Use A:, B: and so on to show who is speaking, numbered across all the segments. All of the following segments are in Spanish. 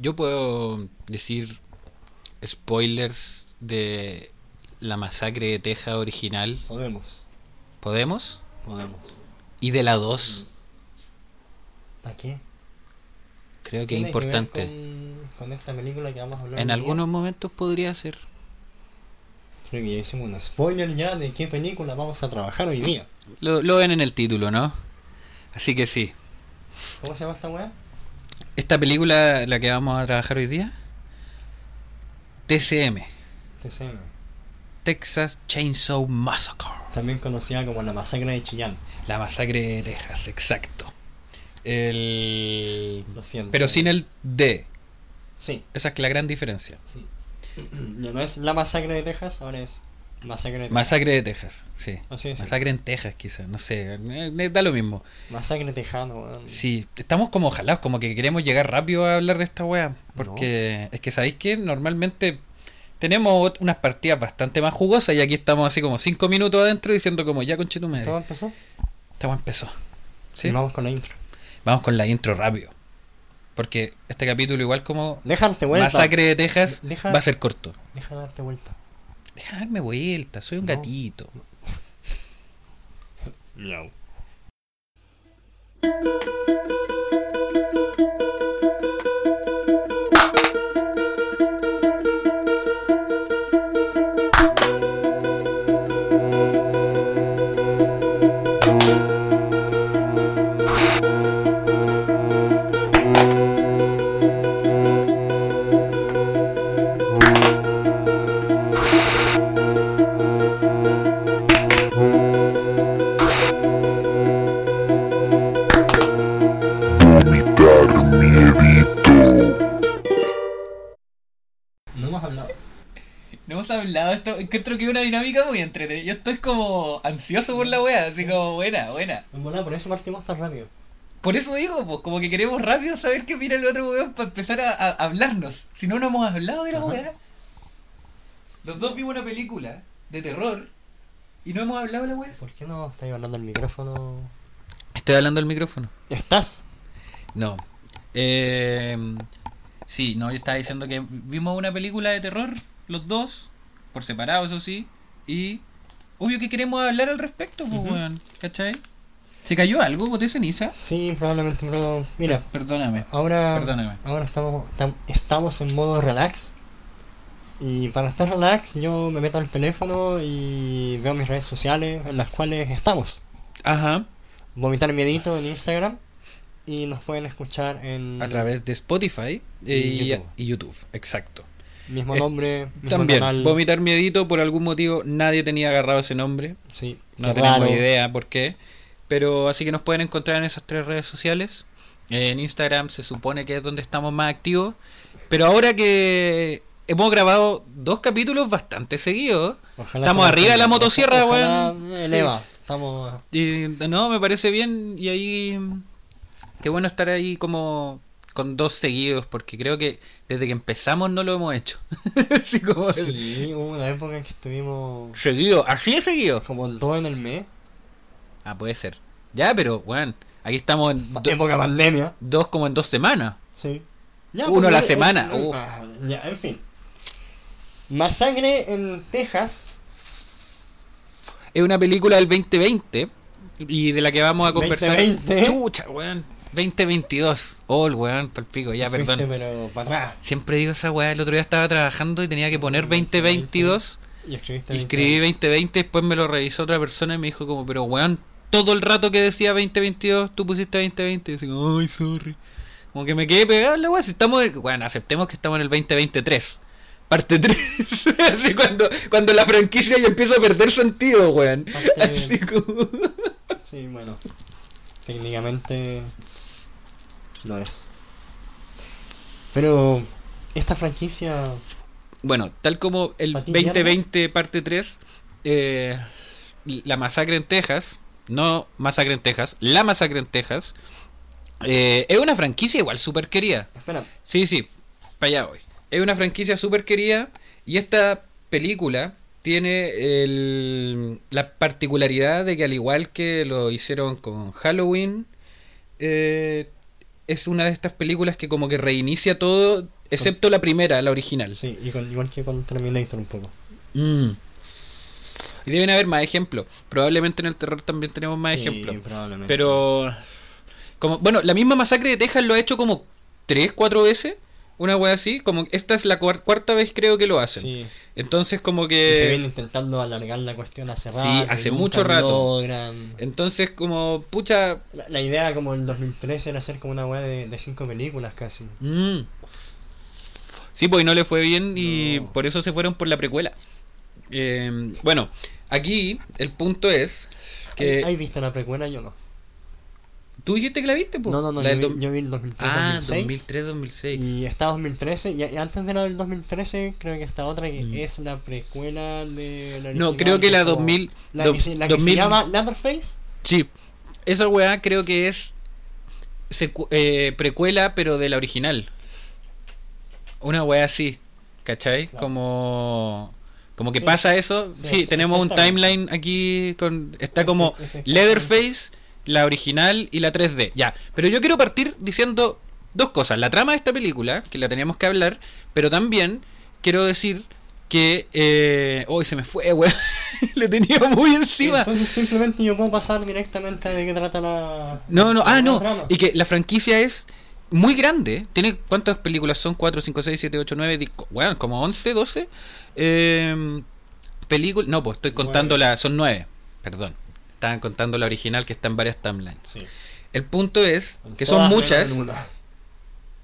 A: yo puedo decir spoilers de la masacre de Texas original.
B: Podemos.
A: ¿Podemos?
B: Podemos.
A: Y de la 2.
B: ¿Para qué?
A: Creo que es importante.
B: con, con esta película que vamos a hablar
A: En
B: día.
A: algunos momentos podría ser.
B: Creo que ya hicimos un spoiler ya de qué película vamos a trabajar hoy día.
A: Lo, lo ven en el título, ¿no? Así que sí.
B: ¿Cómo se llama esta weá?
A: Esta película, la que vamos a trabajar hoy día, TCM,
B: TCM.
A: Texas Chainsaw Massacre.
B: También conocida como la masacre de Chillán.
A: La masacre de Texas, exacto. El...
B: Lo siento.
A: Pero sin el D.
B: Sí,
A: Esa es la gran diferencia.
B: sí. ya no es la masacre de Texas, ahora es masacre de Texas.
A: Masacre de Texas, sí.
B: Es.
A: Masacre en Texas, quizás, no sé. eh, Da lo mismo.
B: Masacre tejano, weón.
A: Sí, estamos como jalados, como que queremos llegar rápido a hablar de esta wea. Porque es que sabéis que normalmente tenemos unas partidas bastante más jugosas y aquí estamos así como 5 minutos adentro diciendo como ya conche tu madre.
B: ¿Todo empezó?
A: Wea empezó. ¿Sí?
B: Y vamos con la intro.
A: Vamos con la intro rápido. Porque este capítulo, igual como
B: Deja darte vuelta.
A: Masacre de Texas,
B: Deja-
A: va a ser corto.
B: Deja darte vuelta.
A: Deja darme vuelta, soy un
B: No.
A: gatito.
B: No. Hemos hablado
A: esto, encuentro que es una dinámica muy entretenida. Yo estoy como ansioso por la wea, así como buena, buena.
B: Por eso partimos tan rápido.
A: Por eso digo, pues, como que queremos rápido saber qué mira el otro weón para empezar a, a hablarnos. Si no, no hemos hablado de la weá. Los dos vimos una película de terror y no hemos hablado de la weá.
B: ¿Por qué no estás hablando al micrófono?
A: Estoy hablando al micrófono.
B: ¿Estás?
A: No. Eh, sí, no, yo estaba diciendo que vimos una película de terror, los dos, por separado, eso sí, y obvio que queremos hablar al respecto, pues, weón, ¿cachai? ¿Se cayó algo? ¿Boté ceniza?
B: Sí, probablemente, pero... Mira,
A: Perdóname,
B: ahora...
A: perdóname.
B: Ahora estamos, tam- estamos en modo relax. Y para estar relax, yo me meto al teléfono y veo mis redes sociales en las cuales estamos.
A: Ajá,
B: Vomitar Miedito en Instagram. Y nos pueden escuchar en
A: a través de Spotify
B: Y
A: y,
B: YouTube.
A: y YouTube, exacto.
B: Mismo
A: Eh,
B: nombre, mismo
A: También,
B: canal.
A: Vomitar Miedito, por algún motivo nadie tenía agarrado ese nombre,
B: Sí,
A: no tenemos
B: raro.
A: idea por qué. Pero así que nos pueden encontrar en esas tres redes sociales. En Instagram se supone que es donde estamos más activos. Pero ahora que hemos grabado dos capítulos bastante seguidos.
B: Ojalá
A: Estamos arriba de la motosierra, weón.
B: eleva. Estamos...
A: Y no, me parece bien. Y ahí. Qué bueno estar ahí como con dos seguidos. Porque creo que desde que empezamos no lo hemos hecho. así como.
B: Sí, hubo una época en que estuvimos
A: Seguido, así es seguido.
B: como dos en el mes.
A: Ah, puede ser. Ya, pero, bueno, aquí estamos en do-
B: Época pandemia.
A: dos como en dos semanas.
B: Sí.
A: Uno a la
B: eh,
A: semana,
B: eh,
A: uf.
B: ah, ya, en fin. Masacre en Texas.
A: Es una película del 2020 y de la que vamos a conversar.
B: 2020.
A: Chucha, weón. 2022. Oh, el weón, palpico, ya, perdón.
B: pero para atrás.
A: Siempre digo esa weá. El otro día estaba trabajando y tenía que poner 2022.
B: Y escribiste
A: Y escribí 2020, después me lo revisó otra persona y me dijo como, pero weón, todo el rato que decía 2022, tú pusiste 2020. Y así ay, sorry. Como que me quedé pegado la weá. Si estamos, bueno, aceptemos que estamos en el 2023. Parte 3. Así cuando, cuando la franquicia ya empieza a perder sentido, weón.
B: Parte-
A: Así como...
B: Sí, bueno. Técnicamente lo es. Pero esta franquicia
A: Bueno, tal como el
B: ¿Pa' ti
A: 2020 parte 3, eh, la masacre en Texas, no masacre en Texas, la masacre en Texas, eh, es una franquicia igual súper querida.
B: Espera,
A: Sí, sí, para allá voy. Es una franquicia súper querida y esta película tiene el- la particularidad de que al igual que lo hicieron con Halloween, eh, es una de estas películas que como que reinicia todo, excepto la primera, la original.
B: Sí, y con- igual que con Terminator un poco.
A: Mm. Y deben haber más ejemplos. Probablemente en el terror también tenemos más
B: Sí,
A: ejemplos.
B: probablemente.
A: Pero. Como, bueno, la misma masacre de Texas lo ha hecho como tres, cuatro veces. Una wea así. Como esta es la cuar- cuarta vez creo que lo hacen.
B: Sí,
A: Entonces, como
B: que se viene intentando alargar la cuestión hace
A: Sí,
B: rato. y
A: hace mucho rato.
B: logran.
A: Entonces, como. Pucha.
B: La, la idea como el 2013 era hacer como una weá de, de cinco películas casi.
A: mm. Sí, pues y no le fue bien y
B: No.
A: por eso se fueron por la precuela. Eh, bueno, aquí el punto es que.
B: ¿Hay, hay visto la precuela? Yo no.
A: ¿Tú dijiste que la viste? po?
B: No, no, no,
A: La
B: yo, vi, yo vi el 2003,
A: Ah,
B: 2006.
A: 2003-2006.
B: Y está 2013, y, antes de la del 2013 creo que está otra que
A: Mm.
B: es la precuela de la
A: No,
B: original,
A: creo que la
B: como-
A: 2000
B: La,
A: do-
B: que, se, la que
A: 2000
B: se llama Leatherface.
A: Sí, esa weá creo que es eh, precuela, pero de la original. Una weá así, ¿cachai?
B: Claro.
A: Como como que
B: Sí.
A: pasa eso.
B: Sí,
A: tenemos un timeline aquí con está como. Leatherface, la original y la 3D. Ya, pero yo quiero partir diciendo dos cosas. La trama de esta película, que la teníamos que hablar, pero también quiero decir que... Eh... Uy, se me fue, weón. Le tenía muy encima.
B: Entonces simplemente yo puedo pasar directamente de qué trata la...
A: No, no,
B: la
A: ah, no.
B: trama.
A: Y que la franquicia es muy grande. Tiene ¿Cuántas películas son? 4, 5, 6, 7, 8, 9, bueno, como 11, 12. Eh, películas. No, pues estoy contando la. Son 9, perdón. Estaban contando la original que está en varias timelines.
B: Sí.
A: El punto es que son muchas.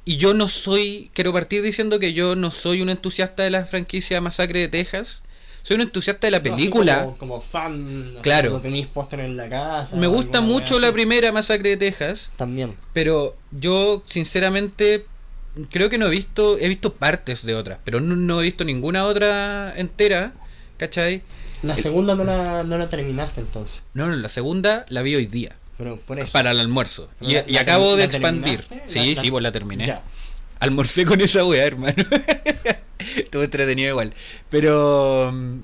A: Y yo no soy. Quiero partir diciendo que yo no soy un entusiasta de la franquicia Masacre de Texas. Soy un entusiasta de la
B: No,
A: película.
B: como, como fan,
A: Claro.
B: cuando tenéis póster en la casa.
A: Me gusta mucho la primera Masacre de Texas.
B: También.
A: Pero yo, sinceramente, creo que no he visto, he visto partes de otras, pero no, no he visto ninguna otra entera, ¿cachai?
B: La segunda no la, no la terminaste entonces.
A: No, no, la segunda la vi hoy día,
B: Pero por eso.
A: para el almuerzo. Y,
B: ¿La-
A: y
B: la
A: acabo de expandir. Sí, sí, pues la terminé.
B: Ya.
A: Almorcé con esa wea, hermano. Estuvo entretenido igual. Pero... mm,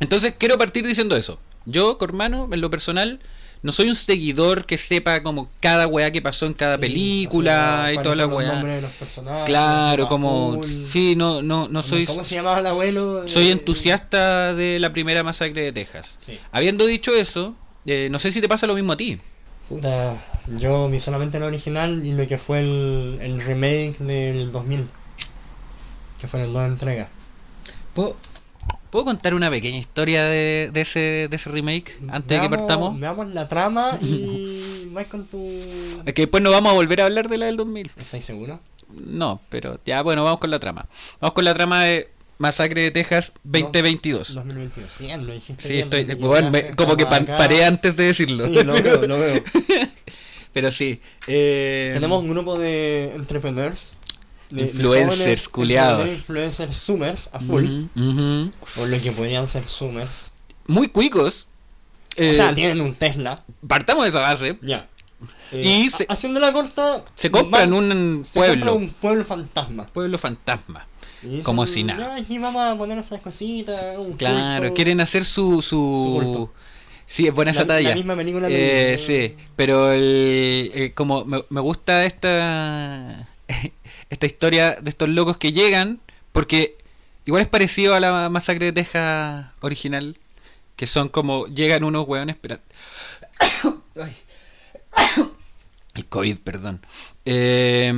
A: Entonces quiero partir diciendo eso. Yo, hermano, en lo personal... No soy un seguidor que sepa como cada weá que pasó en cada
B: Sí,
A: película
B: o sea,
A: y toda la weá.
B: nombres de los personajes,
A: Claro, como...
B: full.
A: Sí, no, no, no soy...
B: ¿Cómo se llamaba el abuelo?
A: Soy entusiasta de la primera masacre de Texas.
B: Sí.
A: Habiendo dicho eso, eh, no sé si te pasa lo mismo a ti.
B: Puta, yo vi solamente el original y lo que fue el, el remake del 2000. Que fueron dos entregas.
A: ¿Puedo, puedo contar una pequeña historia de, de ese, de ese remake antes de que partamos?
B: Veamos la trama y vais con tu...
A: Es que después no vamos a volver a hablar de la del 2000.
B: ¿Estáis seguros?
A: No, pero ya bueno, vamos con la trama. Vamos con la trama de Masacre de Texas 2022.
B: 2022. Bien, lo dijiste
A: Sí,
B: bien,
A: estoy, bueno, me- como que pa- paré antes de decirlo.
B: Sí, lo veo, lo veo.
A: Pero sí. eh,
B: Tenemos un grupo de entrepreneurs. De- de
A: Influencers, culiados.
B: entrepreneurs, Influencers zoomers a full. O lo que podrían ser zoomers.
A: Muy cuicos.
B: o
A: Eh,
B: sea, tienen un Tesla.
A: partamos de esa base.
B: Ya. Eh,
A: Y se-
B: haciendo la corta.
A: Se compran
B: van-
A: un
B: se compra
A: pueblo.
B: un pueblo fantasma.
A: Pueblo fantasma.
B: Y
A: Como si nada.
B: "Ya, aquí vamos a poner estas cositas. Un
A: Claro,
B: culto".
A: quieren hacer su.
B: Su
A: su... Sí, es buena esa
B: La- la
A: talla.
B: misma película
A: Eh,
B: de
A: sí, pero el, eh, como me, me gusta esta esta historia de estos locos que llegan, porque igual es parecido a la masacre de Texas original, que son como llegan unos hueones. Ay. El COVID, perdón. Eh,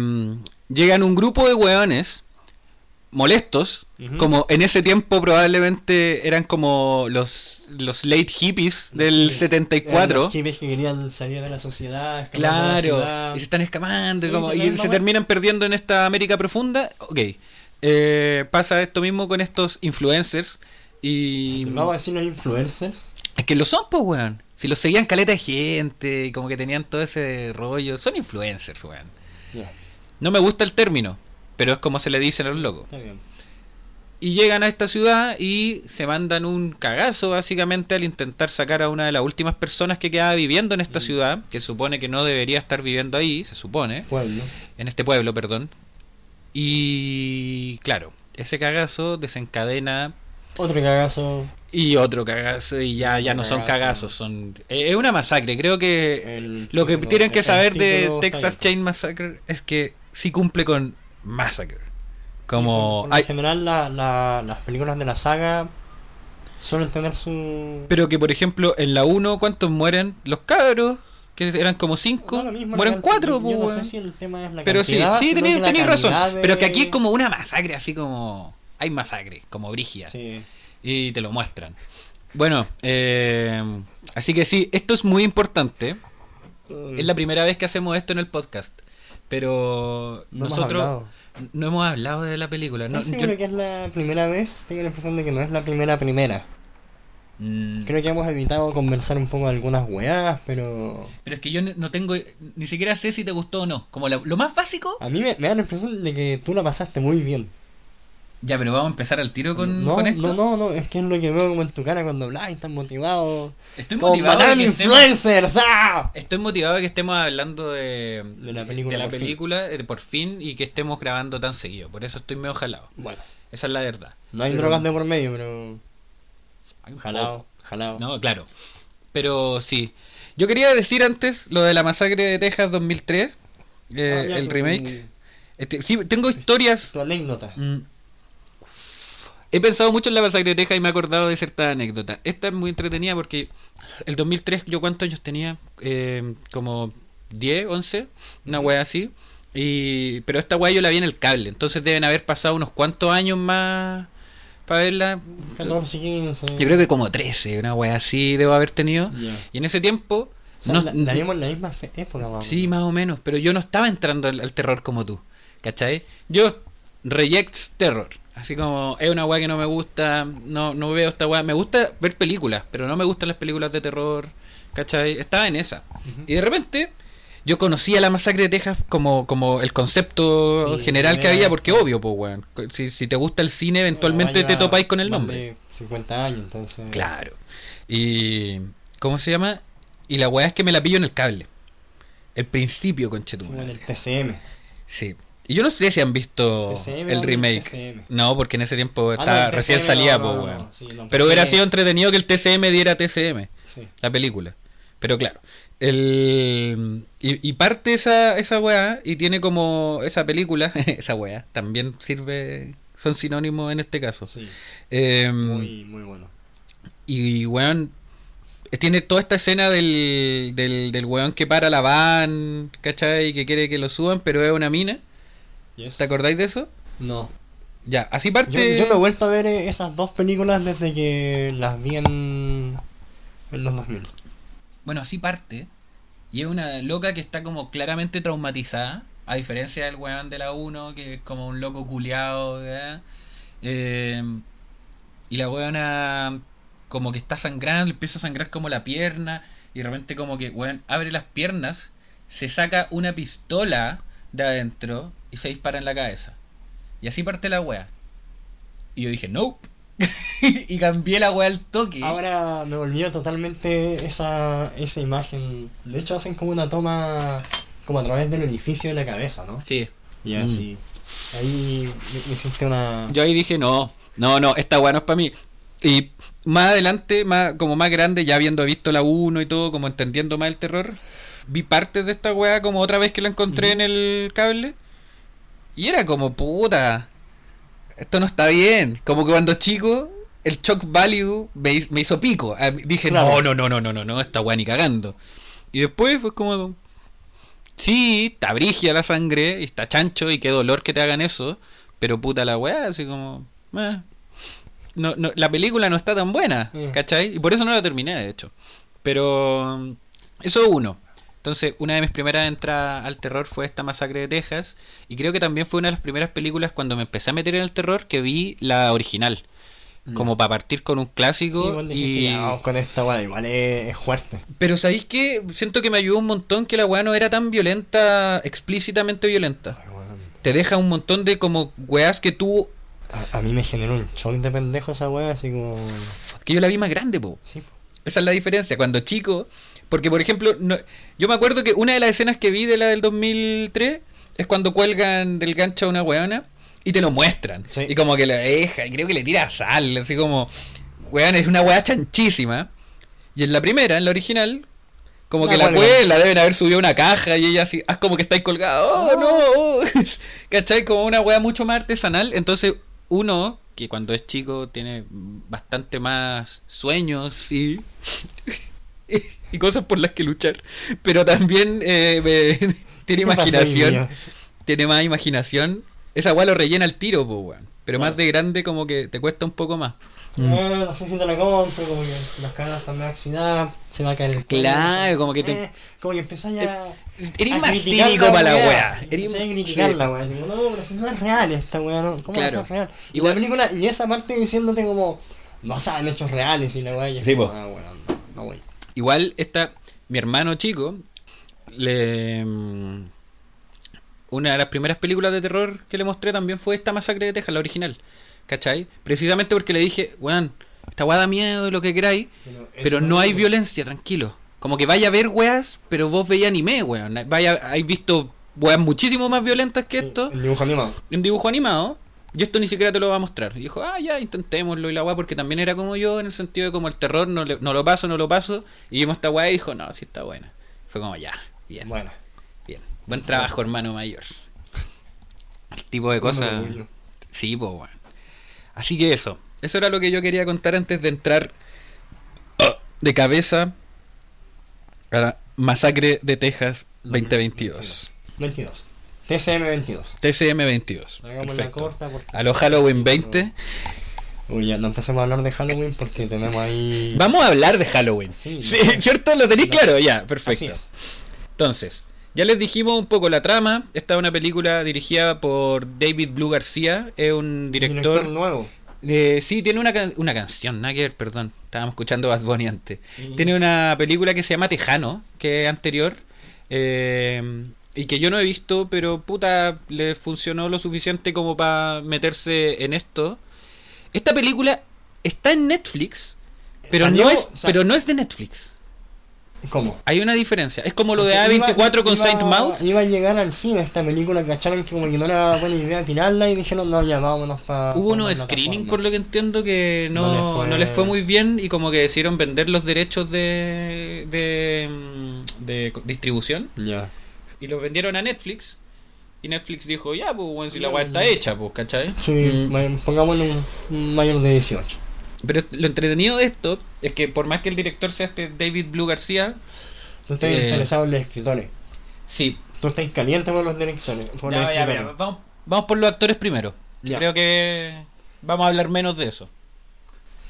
A: llegan un grupo de hueones molestos, como en ese tiempo probablemente eran como los, los late hippies del
B: Sí,
A: 74.
B: eran los hippies que querían salir de la sociedad. la
A: Claro,
B: ciudad.
A: y se están escapando y,
B: Sí,
A: como- se terminan perdiendo en esta América profunda. Ok, Eh, pasa esto mismo con estos influencers y...
B: Vamos a decir los influencers.
A: Es que lo son, pues, weón. Si los seguían caleta de gente y como que tenían todo ese rollo, son influencers, weón. No me gusta el término, pero es como se le dicen a los locos.
B: está bien.
A: Y llegan a esta ciudad y se mandan un cagazo básicamente al intentar sacar a una de las últimas personas que quedaba viviendo en esta
B: Mm.
A: ciudad, que supone que no debería estar viviendo ahí, se supone,
B: Pueblo.
A: en este pueblo, perdón. Y claro, ese cagazo desencadena
B: Otro cagazo.
A: Y otro cagazo, y ya, ya no son
B: Cagazo.
A: cagazos, son... eh, Es una masacre, creo que
B: El
A: lo que tienen que saber de Texas. Chain Massacre es que sí cumple con Massacre.
B: Sí,
A: Como...
B: por- por lo
A: hay-
B: general la, la- las películas de la saga suelen tener su...
A: pero que, por ejemplo, en la 1, ¿cuántos mueren? Los cabros, que eran como 5,
B: Da lo mismo,
A: mueren
B: cantidad-
A: 4,
B: yo no sé si el tema es la
A: Pero sí,
B: cantidad,
A: sí, tenéis razón.
B: de-
A: Pero que aquí es como una masacre, así como... Hay masacre, como brigia.
B: Sí.
A: Y te lo muestran. Bueno, eh, así que sí, esto es muy importante. Es la primera vez que hacemos esto en el podcast. Pero
B: No
A: nosotros no hemos hablado de la película. No,
B: ¿Estás
A: yo-
B: seguro que es la primera vez? Tengo la impresión de que no es la primera primera.
A: Mm,
B: Creo que hemos evitado conversar un poco de algunas weas, pero...
A: pero es que yo no- no tengo, ni siquiera sé si te gustó o no. Como la- lo más básico.
B: A mí me, me da la impresión de que tú la pasaste muy bien.
A: Ya, pero vamos a empezar al tiro con,
B: no,
A: con esto.
B: no, no, no, es que es lo que veo como en tu cara cuando hablas y estás motivado.
A: Estoy
B: Como
A: motivado. de
B: banana
A: que estemos-
B: influencers, ¡ah!
A: Estoy motivado de que estemos hablando de,
B: De la película
A: de la
B: por fin.
A: película, eh, por fin y que estemos grabando tan seguido. Por eso estoy medio jalado.
B: Bueno,
A: Esa es la verdad.
B: no hay
A: Pero-
B: drogas de por medio, pero... Jalado,
A: poco.
B: jalado.
A: No, claro. Pero sí. Yo quería decir antes lo de la masacre de Texas 2003, eh,
B: Ah, ya,
A: el
B: tu-
A: remake. Este, sí, tengo historias.
B: Tu anécdota.
A: mm. He pensado mucho en la masacre de Texas y me he acordado de cierta anécdota. Esta es muy entretenida porque el 2003, ¿yo cuántos años tenía? Eh, como 10, 11, una wea así. Y, pero esta wea yo la vi en el cable, entonces deben haber pasado unos cuantos años más para verla.
B: 14, 15...
A: Yo creo que como 13, una wea así debo haber tenido. Y en ese tiempo,
B: O sea,
A: no-
B: la, la vimos en la misma época,
A: sí, más o menos, pero yo no estaba entrando al, al terror como tú, ¿cachai? Yo rejects terror, así como es una wea que no me gusta, no, no veo esta wea, me gusta ver películas, pero no me gustan las películas de terror, ¿cachai? Estaba en esa. Y de repente yo conocía la masacre de Texas como, como el concepto
B: Sí,
A: general que había, porque obvio, pues weón, si, si te gusta el cine, eventualmente
B: Bueno,
A: te topáis con el nombre.
B: de 50 años, entonces...
A: Claro. Y. ¿Cómo se llama? Y la weá es que me la pillo en el cable. El principio, conchetumare.
B: en el TCM.
A: Sí. Y yo no sé si han visto el remake. No, porque en ese tiempo
B: Ah, no,
A: estaba recién salía,
B: no, no, sí,
A: Pero hubiera sido entretenido que el TCM diera TCM,
B: Sí.
A: la película. Pero claro. El, y, y parte esa, esa weá y tiene como esa película, esa weá, también sirve, son sinónimos en este caso.
B: Sí,
A: Em,
B: muy, muy bueno.
A: Y, weón, tiene toda esta escena del, del, del weón que para la van, ¿cachai? Que quiere que lo suban, pero es una mina.
B: Yes.
A: ¿Te acordáis de eso?
B: No.
A: Ya, así
B: Yo,
A: parte...
B: yo no he vuelto a ver eh, esas dos películas desde que las vi en, en los 2000.
A: Bueno, así parte. Y es una loca que está como claramente traumatizada. A diferencia del weón de la 1, que es como un loco culiado. Eh, y la weona como que está sangrando, le empieza a sangrar como la pierna. Y de repente como que, weón, abre las piernas, se saca una pistola de adentro y se dispara en la cabeza. Y así parte la wea. Y yo dije, nope. y cambié la wea al toque.
B: Ahora me volvió totalmente esa, esa imagen. De hecho hacen como una toma como a través del orificio de la cabeza, ¿no?
A: Sí.
B: Y
A: Mm.
B: así. Ahí me, hiciste una...
A: Yo ahí dije, no, no, no, esta weá no es para mí. Y más adelante, más, como más grande, ya habiendo visto la 1 y todo, como entendiendo más el terror, vi partes de esta weá como otra vez que la encontré en el cable. Y era como, puta, esto no está bien. Como que cuando chico, el shock value me, hi- me hizo pico. Ah, Dije,
B: Claro.
A: no, no, no, no, no, no, no, esta weá ni cagando. Y después fue como, sí, está brigia la sangre, y está chancho, y qué dolor que te hagan eso. Pero puta la weá, así como... eh. No, no, la película no está tan buena,
B: Eh.
A: ¿cachai? Y por eso no la terminé, de hecho. Pero eso es uno. Entonces, una de mis primeras entradas al terror fue esta masacre de Texas. Y creo que también fue una de las primeras películas cuando me empecé a meter en el terror que vi la original. Como para partir con un
B: Sí,
A: clásico.
B: dijiste,
A: y...
B: "Ya, vamos con esta weá, igual es, fuerte.
A: Pero ¿sabéis qué? Siento que me ayudó un montón que la weá no era tan violenta, explícitamente violenta.
B: Ay.
A: Te deja un montón de como weas que tú...
B: A, a mí me generó un shock de pendejo esa weá, así como...
A: Que yo la vi más grande, po.
B: Sí, po.
A: Esa es la diferencia. Cuando chico... Porque, por ejemplo, no- yo me acuerdo que una de las escenas que vi de la del 2003 es cuando cuelgan del gancho a una weona Y te lo muestran.
B: Sí.
A: Y como que lo deja, y creo que le tira sal, así como, weón, es una weá chanchísima. Y en la primera, en la original, como
B: La
A: que la
B: cuelgan.
A: cuelgan, la deben haber subido a una caja y ella así, ah, como que estáis colgada, oh, no, oh". ¿cachai? Como una weá mucho más artesanal. Entonces, uno, que cuando es chico tiene bastante más sueños y, y cosas por las que luchar, pero también eh, me- tiene
B: ¿Qué pasó,
A: imaginación, tiene más imaginación. Esa weá lo rellena al tiro, po, weón. Pero más de grande como que te cuesta un poco más.
B: Eh, no sé si te la compro, como que las caras están más oxidadas, se va a caer el.
A: Claro, como que te-
B: Eh, como que empezás ya.
A: Eres
B: a
A: más cínico para la
B: weá.
A: Eres-
B: a criticar la weá. Digo, no, pero si no es real esta weá, ¿no? ¿cómo
A: Claro.
B: a ser real? Y
A: Igual-
B: la película, y esa parte diciéndote como, no saben hechos reales y la weá, es
A: Sí,
B: como, ah, no, no, wey.
A: Igual esta, mi hermano chico, le mm, una de las primeras películas de terror que le mostré también fue esta masacre de Texas, la original. ¿Cachai? Precisamente porque le dije, weón, esta weá da miedo, lo que queráis,
B: Pero,
A: no hay violencia, tranquilo. Como que vaya a ver weas, pero vos veis anime, weón. Vaya, hay visto weas muchísimo más violentas que esto
B: El dibujo animado.
A: en dibujo animado. Y esto ni siquiera te lo va a mostrar. Y dijo, ah, ya, intentémoslo y la weá, porque también era como yo, en el sentido de como el terror, no, le- no lo paso, no lo paso. Y vimos esta weá y dijo, no, sí está buena. Fue como, ya, bien,
B: Bueno,
A: bien. Buen trabajo, hermano mayor. El tipo de cosas. Sí, pues, weón. Así que eso. Eso era lo que yo quería contar antes de entrar ah, de cabeza a la masacre de Texas 2022.
B: 22. TCM 22.
A: TCM 22.
B: Hagamos la
A: Perfecto.
B: corta porque.
A: A los Halloween 20.
B: Uy, ya no empecemos a hablar de Halloween porque tenemos ahí.
A: Vamos a hablar de Halloween.
B: Sí,
A: Sí,
B: no.
A: ¿cierto? ¿Lo tenéis
B: No.
A: claro? Ya, perfecto.
B: es.
A: Entonces, ya les dijimos un poco la trama. Esta es una película dirigida por David Blue García. Es un director.
B: nuevo.
A: eh, sí, tiene una, can- una canción, ver, perdón. Estábamos escuchando Bad Bunny antes.
B: Mm.
A: Tiene una película que se llama Tejano, que es anterior. eh, y que yo no he visto, pero puta, le funcionó lo suficiente como para meterse en esto. Esta película está en Netflix, pero
B: Salió,
A: no es, pero no es de Netflix.
B: ¿Cómo?
A: Hay una diferencia. Es como lo de
B: Porque iba-
A: A24 con
B: iba-
A: Saint Mouse.
B: Iba a llegar al cine esta película, cacharon que como que no era buena idea tirarla y dijeron, no, ya vámonos para.
A: Hubo unos screening, por lo que entiendo, que no,
B: No les
A: no,
B: fue-
A: les fue muy bien y como que decidieron vender los derechos de, de, de distribución
B: Ya.
A: Y los vendieron a Netflix. Y Netflix dijo, ya, pues, bueno, si la weá está hecha, pues, ¿cachai?
B: Sí,
A: Mm.
B: pongámosle un, mayor de 18.
A: Pero lo entretenido de esto es que por más que el director sea este David Blue García,
B: Tú estás
A: Eh,
B: interesado en los escritores.
A: sí.
B: Tú estás caliente por los directores. Por los
A: Ya, ya,
B: escritores.
A: mira, vamos, vamos por los actores primero.
B: Ya.
A: Creo que vamos a hablar menos de eso.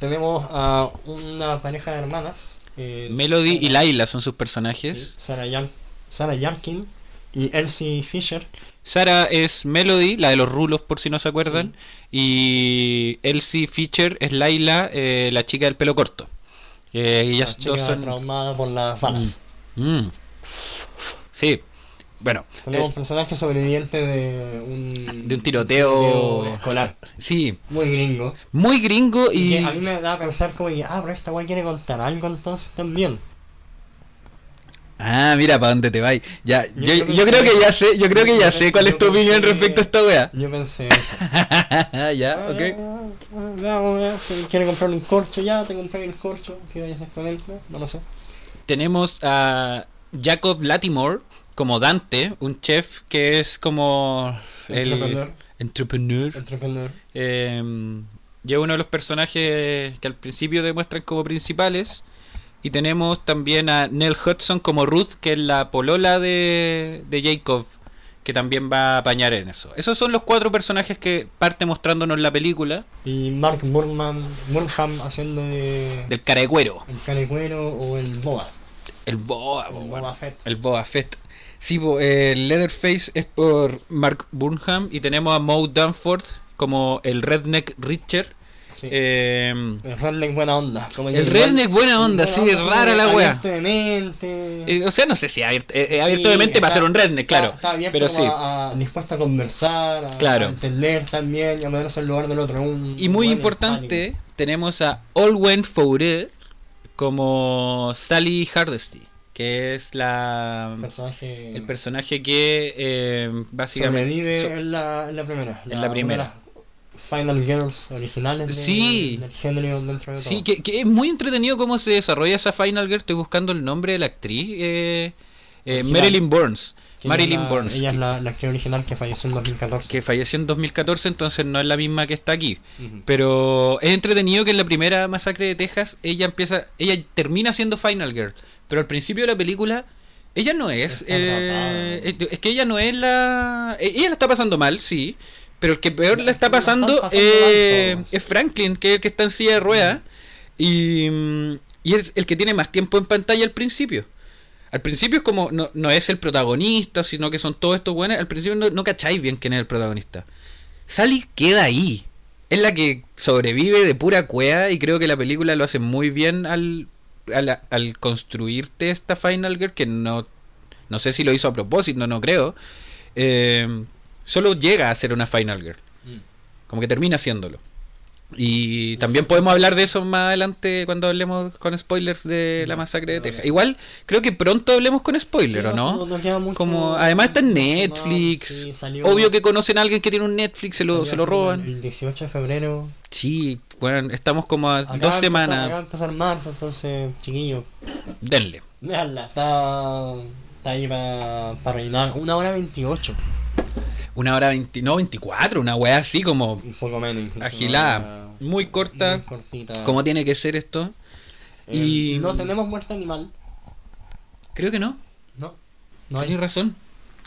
B: Tenemos a una pareja de hermanas. eh,
A: Melody y Laila son sus personajes.
B: sí, Sarah, Yar- Sarah Yarkin y Elsie Fisher.
A: Sara es Melody, la de los rulos, por si no se acuerdan. Y Elsie Fischer es Laila, eh, la chica del pelo corto. Que ellas
B: la
A: dos son.
B: traumada por las balas.
A: Mm. Sí, bueno,
B: Tenemos
A: eh,
B: un personaje sobreviviente de un,
A: De un tiroteo.
B: escolar.
A: sí,
B: Muy gringo.
A: muy gringo
B: Y
A: y.
B: que a mí me da a pensar como que, ah, pero esta weá quiere contar algo entonces también.
A: Ah, mira para dónde te vais. Ya, yo,
B: Yo- yo
A: yo creo que ya sé, yo creo que ya sé cuál es tu opinión respecto a esta wea.
B: Yo pensé eso.
A: ya,
B: Ah,
A: ok.
B: ya, ya, Veamos, veamos, si quiere comprar un corcho, ya te compré el corcho. ¿Qué vayas a hacer con él? No, no lo sé.
A: Tenemos a Jacob Latimore como Dante, un chef que es como el
B: Entrepreneur.
A: entrepreneur.
B: Entrepreneur.
A: Eh, y es uno de los personajes que al principio demuestran como principales. Y tenemos también a Nell Hudson como Ruth, que es la polola de, de Jacob, que también va a apañar en eso. Esos son los cuatro personajes que parte mostrándonos la película
B: Y Mark Burman, Burnham haciendo de
A: del cara de cuero.
B: el carecuero o el boa.
A: El Boa,
B: El
A: bueno.
B: Fett.
A: El Boba Fett. Sí, el Leatherface es por Mark Burnham y tenemos a Moe Dunford como el Redneck Richer.
B: Sí.
A: Eh,
B: el redneck buena onda. como
A: el redneck buena onda, sí, rara la
B: mente.
A: eh, o sea, no sé si abierto, eh, eh, abierto
B: Sí,
A: de mente para
B: está-
A: ser un redneck,
B: está-
A: claro.
B: Está abierto
A: pero sí.
B: a- a- conversar, a,
A: Claro.
B: a entender también y a ponerse en el lugar del otro. Un,
A: Y muy importante, tenemos a Olwen Fouret como Sally Hardesty. que es la
B: Personaje.
A: el personaje que eh, básicamente
B: sobrevive
A: so-
B: en, la, en la primera.
A: En la primera.
B: Final Girls originales de-
A: Sí.
B: del género dentro de todo.
A: Sí, que, que es muy entretenido cómo se desarrolla esa Final Girl. Estoy buscando el nombre de la actriz. eh, eh. Marilyn Burns. Marilyn
B: ella
A: Burns.
B: Ella es la, la actriz original que falleció en 2014.
A: que falleció en 2014, entonces no es la misma que está aquí. Pero es entretenido que en la primera masacre de Texas ella empieza, ella termina siendo Final Girl, pero al principio de la película ella no es, eh, es que ella no es la, eh, ella la está pasando mal, sí, pero el que peor la está pasando,
B: pasando
A: eh, es Franklin, que es el que está en silla de ruedas y, mm, y es el que tiene más tiempo en pantalla al principio. Al principio es como, no, no es el protagonista, sino que son todos estos buenos. Al principio no, no cacháis bien quién es el protagonista. Sally queda ahí. Es la que sobrevive de pura cueva y creo que la película lo hace muy bien al, al, al construirte esta Final Girl, que no, no sé si lo hizo a propósito, no, no creo. Eh, solo llega a ser una Final Girl.
B: Mm.
A: Como que termina haciéndolo. Y también podemos hablar de eso más adelante cuando hablemos con spoilers de la masacre de Texas. Igual creo que pronto hablemos con spoilers, ¿o no? Como además está en. Netflix. Obvio que conocen a alguien que tiene un Netflix, se lo, se lo roban.
B: El 18 de febrero.
A: Sí, bueno, estamos como a dos semanas.
B: acaba de empezar marzo, entonces, chiquillo.
A: Denle.
B: Veanla, está, está ahí para, para rellenar. Una hora 28.
A: Una hora 20, no 24, una weá así como
B: Un poco menos. incluso,
A: agilada,
B: una-
A: muy corta,
B: muy cortita.
A: como tiene que ser esto.
B: Eh,
A: y-
B: No tenemos muerte animal.
A: Creo que no,
B: No. No
A: tienes razón.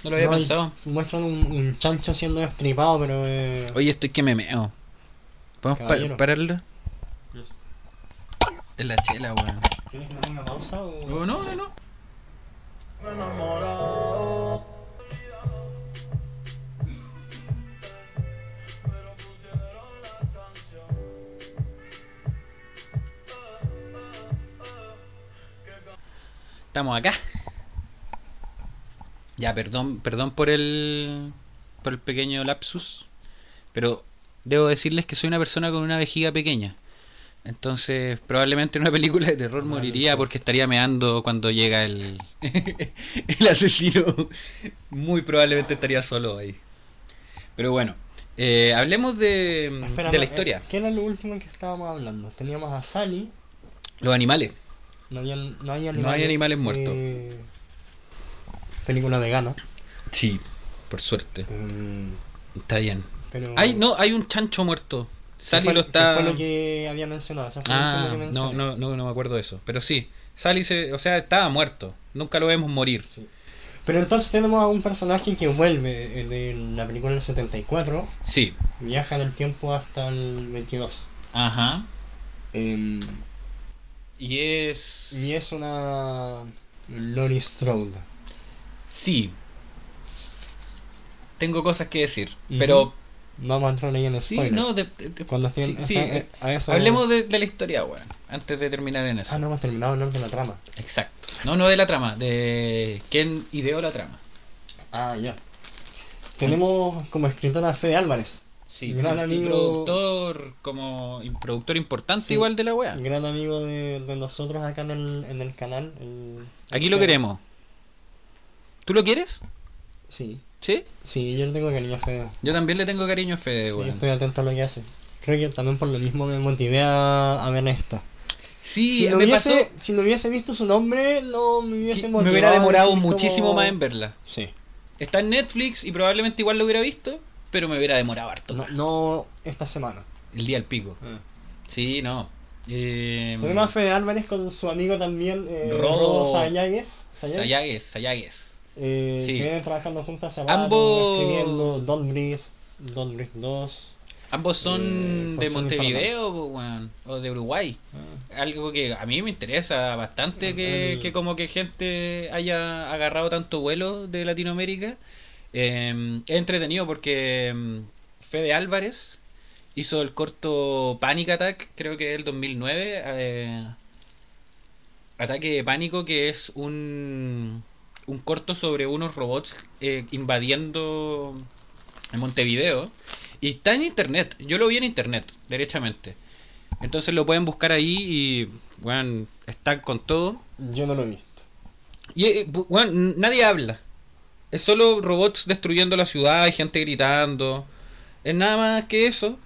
A: No lo había
B: no hay-
A: pensado.
B: Muestran un, un chancho siendo destripado, pero. Eh,
A: Oye, estoy que me meo. ¿Podemos pa- pararlo?
B: Yes.
A: Es la chela, weón.
B: ¿Tienes que poner una pausa o.?
A: Oh, no, no, no. Estamos acá. Ya, perdón, perdón por el por el pequeño lapsus, pero debo decirles que soy una persona con una vejiga pequeña. Entonces, probablemente en una película de terror moriría porque estaría meando cuando llega el, el asesino. Muy probablemente estaría solo ahí. Pero bueno, eh, hablemos de, de la
B: eh,
A: historia.
B: ¿Qué era lo último que estábamos hablando? Teníamos a Sally.
A: Los animales.
B: No hay animales.
A: No hay animales muertos.
B: eh, película vegana.
A: Sí, por suerte.
B: mm,
A: Está bien.
B: pero.
A: Hay, no, hay un chancho muerto.
B: ¿Qué
A: Sally lo está...
B: fue lo que había mencionado?
A: Ah,
B: que
A: no, no, no, no me acuerdo de eso. Pero sí, Sally se, o sea, estaba muerto. Nunca lo vemos morir.
B: Sí. Pero entonces tenemos a un personaje que vuelve eh, de la película del 74,
A: Sí.
B: viaja en el tiempo hasta el 22.
A: Ajá.
B: em,
A: Y es...
B: y es una Lori Strode.
A: Sí. Tengo cosas que decir. Pero...
B: Vamos a entrar ahí en
A: Sí,
B: spoiler.
A: no, de- de- de-
B: Cuando estén,
A: sí, sí, eh,
B: a eso-
A: Hablemos de, de la historia, weón. Antes de terminar en eso.
B: Ah, no hemos terminado de hablar de la trama.
A: Exacto. No, no de la trama. De quién ideó la trama.
B: Ah, ya. Tenemos como escritora a Fede Álvarez,
A: Sí.
B: Gran
A: y
B: amigo-
A: productor como y productor importante
B: Sí.
A: igual de la wea.
B: gran amigo de, de nosotros acá en el, en el canal. el-
A: Aquí lo queremos. ¿Tú lo quieres?
B: Sí,
A: ¿Sí?
B: sí, yo le tengo cariño a Fede.
A: Yo también le tengo cariño a Fede,
B: Sí, estoy atento a lo que hace. Creo que también por lo mismo me motivé a, a ver esta.
A: Sí,
B: si, no
A: me
B: hubiese,
A: pasó.
B: si no hubiese visto su nombre, no me hubiese motivado.
A: me hubiera demorado muchísimo
B: como-
A: más en verla.
B: Sí.
A: Está en Netflix y probablemente igual lo hubiera visto, pero me hubiera demorado harto.
B: No, esta semana.
A: El día al pico.
B: Ah.
A: Sí, no. Eh,
B: Tenemos a Fede Álvarez con su amigo también, eh,
A: Rodo-
B: Sayagues. Sayagues,
A: Sayagues,
B: eh,
A: sí.
B: Que vienen trabajando juntos hace
A: Ambos-
B: escribiendo Don't Breathe, Don't Breathe 2.
A: Ambos son
B: Eh,
A: de Montevideo o de Uruguay.
B: Ah.
A: Algo que a mí me interesa bastante que,
B: El-
A: que como que gente haya agarrado tanto vuelo de Latinoamérica. Eh, es entretenido porque mm, Fede Álvarez hizo el corto Panic Attack, creo que es el 2009. eh, Ataque de Pánico, que es un, un corto sobre unos robots eh, invadiendo en Montevideo. Y está en internet. Yo lo vi en internet, derechamente. Entonces lo pueden buscar ahí y, bueno, está con todo.
B: Yo no lo he visto.
A: Y, eh, bu- weón, n- nadie habla. Es solo robots destruyendo la ciudad y gente gritando. Es nada más que eso.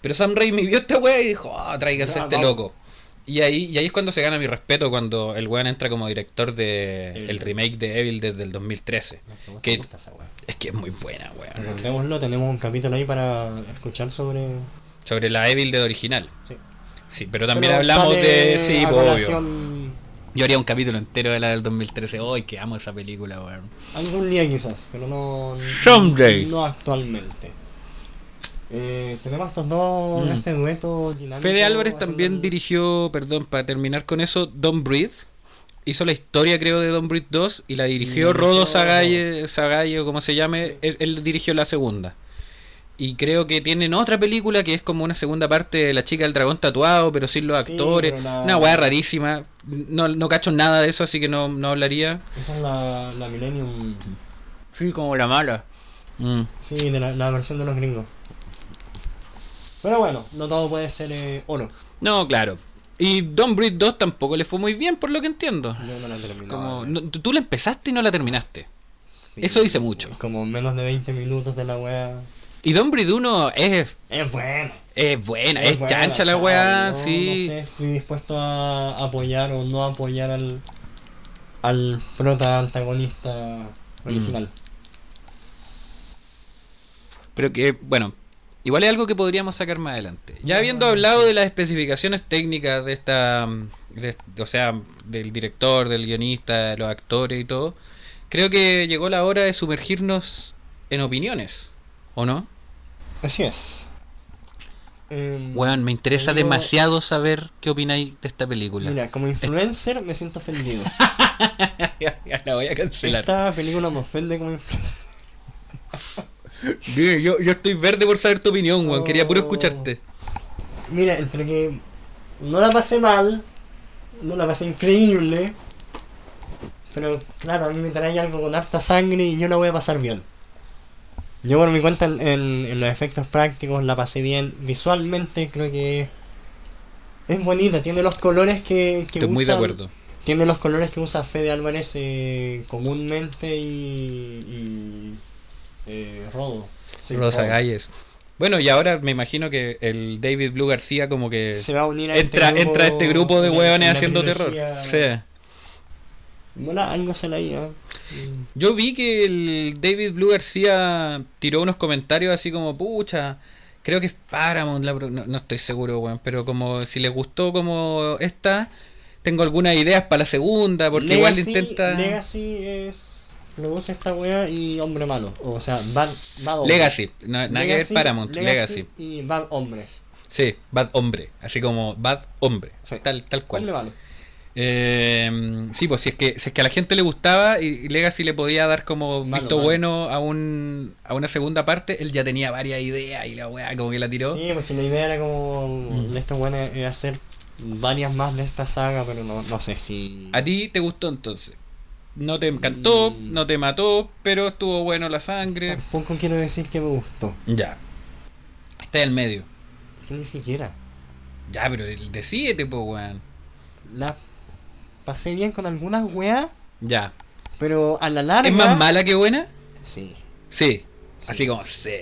A: Pero Sam Raimi vio esta wea y dijo, ah, tráigase
B: Ya,
A: este loco. Y ahí, y ahí es cuando se gana mi respeto cuando el weón entra como director de
B: Evil
A: el remake de Evil desde el 2013.
B: No,
A: ¿Qué?
B: me gusta esa.
A: Es que es muy buena, weón.
B: Recordémoslo, tenemos un capítulo ahí para escuchar sobre.
A: Sobre la Evil Dead original.
B: Sí.
A: Sí, pero también
B: Pero
A: hablamos de... Sí,
B: a
A: po, obvio. Yo haría un capítulo entero de la del 2013. Hoy que amo esa película, weón.
B: Algún día quizás, pero no.
A: Someday.
B: No actualmente. Eh, tenemos estos dos,
A: Mm.
B: este dueto dinámico.
A: Fede Álvarez también dirigió, perdón, para terminar con eso, Don't Breathe. Hizo la historia, creo, de Don't Breathe 2 y la dirigió
B: Y
A: Rodo Sagalle, Sagalle o como se llame.
B: Sí.
A: Él, él dirigió la segunda. Y creo que tienen otra película que es como una segunda parte de La chica del dragón tatuado, pero sin los
B: Sí,
A: actores.
B: la-
A: Una weá rarísima. No, no cacho nada de eso, así que no, no hablaría.
B: Esa es la, la Millennium.
A: Sí, como la mala. Mm.
B: Sí, de la, la versión de los gringos. Pero bueno, no todo puede ser eh, oro.
A: No, claro. Y Don't Breathe 2 tampoco le fue muy bien, por lo que entiendo.
B: Yo no la terminé.
A: Como, no- tú la empezaste y no la terminaste. eso dice mucho.
B: Como menos de 20 minutos de la wea.
A: Y Don't Breathe 1 es,
B: Es buena.
A: Es buena, es, chancha la weá, sí.
B: No sé, estoy dispuesto a apoyar o no apoyar al, al prota antagonista original.
A: Pero que, bueno, igual es algo que podríamos sacar más adelante. Ya habiendo hablado de las especificaciones técnicas de esta, mm, de- o sea, del director, del guionista, de los actores y todo, creo que llegó la hora de sumergirnos en opiniones, ¿o no?
B: Así es. Em,
A: Weón, me interesa
B: amigo,
A: demasiado saber qué opináis de esta película.
B: Mira, como influencer me siento ofendido.
A: ya, ya la voy a cancelar.
B: Esta película me ofende como influencer.
A: Yo, yo estoy verde por saber tu opinión, weón. Quería puro
B: Oh.
A: escucharte.
B: Mira, pero que no la pasé mal, no la pasé increíble, pero claro, a mí me trae algo con harta sangre y yo la voy a pasar bien. Yo por mi cuenta en, en- en los efectos prácticos la pasé bien, visualmente creo que es bonita, tiene los colores que, que
A: Estoy muy de acuerdo.
B: Tiene los colores que usa Fede Álvarez eh, comúnmente y, y eh, Rodo. Sí,
A: Rosa
B: Rodo.
A: Galles. Bueno, y ahora me imagino que el David Blue García como que
B: Se va a unir a
A: entra,
B: este grupo,
A: entra a este grupo de hueones haciendo terror. Sí.
B: Bueno, algo se la iba.
A: Yo vi que el David Blue García tiró unos comentarios así como, pucha, creo que es Paramount, la pro- no, no estoy seguro, weón, pero como si les gustó como esta, tengo algunas ideas para la segunda, porque igual intenta...
B: Legacy es. Produce esta wea y Hombre Malo. O sea, Bad, bad Hombre.
A: Legacy, no- nada que ver Paramount, Legacy.
B: Y Bad Hombre.
A: Sí, Bad Hombre, así como Bad Hombre,
B: Sí.
A: tal, tal cual.
B: Hombre Malo.
A: Eh, sí, pues si es que si es que a la gente le gustaba y, Legacy le podía dar como
B: Malo,
A: visto
B: malo.
A: bueno a un a una segunda parte, él ya tenía varias ideas y la weá como que la tiró.
B: Sí, pues si la idea era como.
A: Mm.
B: De estos buenos es hacer varias más de esta saga, pero no, no sé si.
A: ¿A ti te gustó entonces? No te encantó,
B: Mm.
A: no te mató, pero estuvo bueno la sangre.
B: Tampoco quiero decir que me gustó.
A: Ya. Está en el medio.
B: Que ni siquiera.
A: Ya, pero el decídete, pues weón.
B: La pasé bien con algunas weas,
A: Ya.
B: pero a la larga.
A: ¿Es más mala que buena?
B: Sí.
A: Sí.
B: Sí.
A: Así como sí.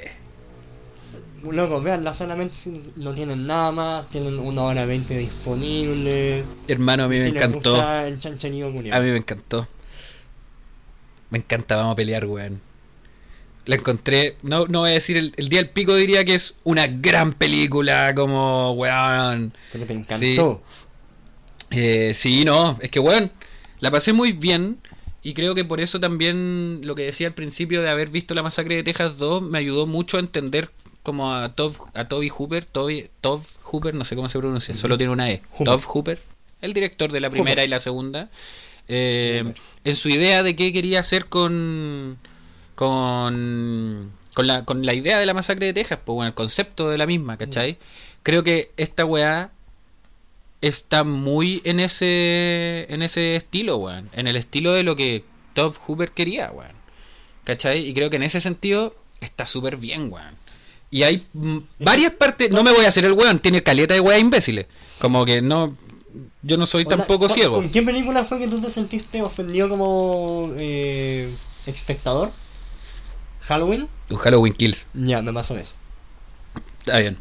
B: Loco, veanla solamente si no tienen nada más, tienen una hora veinte disponible.
A: Hermano, a mí me encantó.
B: el chanchanío culiao.
A: A mí me encantó. Me encanta, vamos a pelear, weón. La encontré, no, no voy a decir el, el día del pico, diría que es una gran película, como, weón.
B: Pero te encantó.
A: Eh, sí, no, es que, weón, la pasé muy bien. Y creo que por eso también lo que decía al principio de haber visto la masacre de Texas 2 me ayudó mucho a entender como a, Tob, a Toby Hooper, Toby, Tob Hooper, no sé cómo se pronuncia, solo tiene una E.
B: Hooper.
A: Tob Hooper, el director de la primera
B: Hooper.
A: y la segunda, eh, en su idea de qué quería hacer con con con la, con la idea de la masacre de Texas, pues bueno, el concepto de la misma, ¿cachai? Creo que esta weá está muy en ese en ese estilo, weón. En el estilo de lo que Todd Hooper quería, weón. ¿Cachai? Y creo que en ese sentido está súper bien, weón. Y hay varias partes, no me voy a hacer el weón, tiene caleta de weá imbéciles. Como que no yo no soy tampoco
B: ¿con-
A: ciego.
B: ¿Con qué película fue que tú te sentiste ofendido como eh, espectador? ¿Halloween?
A: Un Halloween Kills.
B: Ya, me pasó eso.
A: Está bien.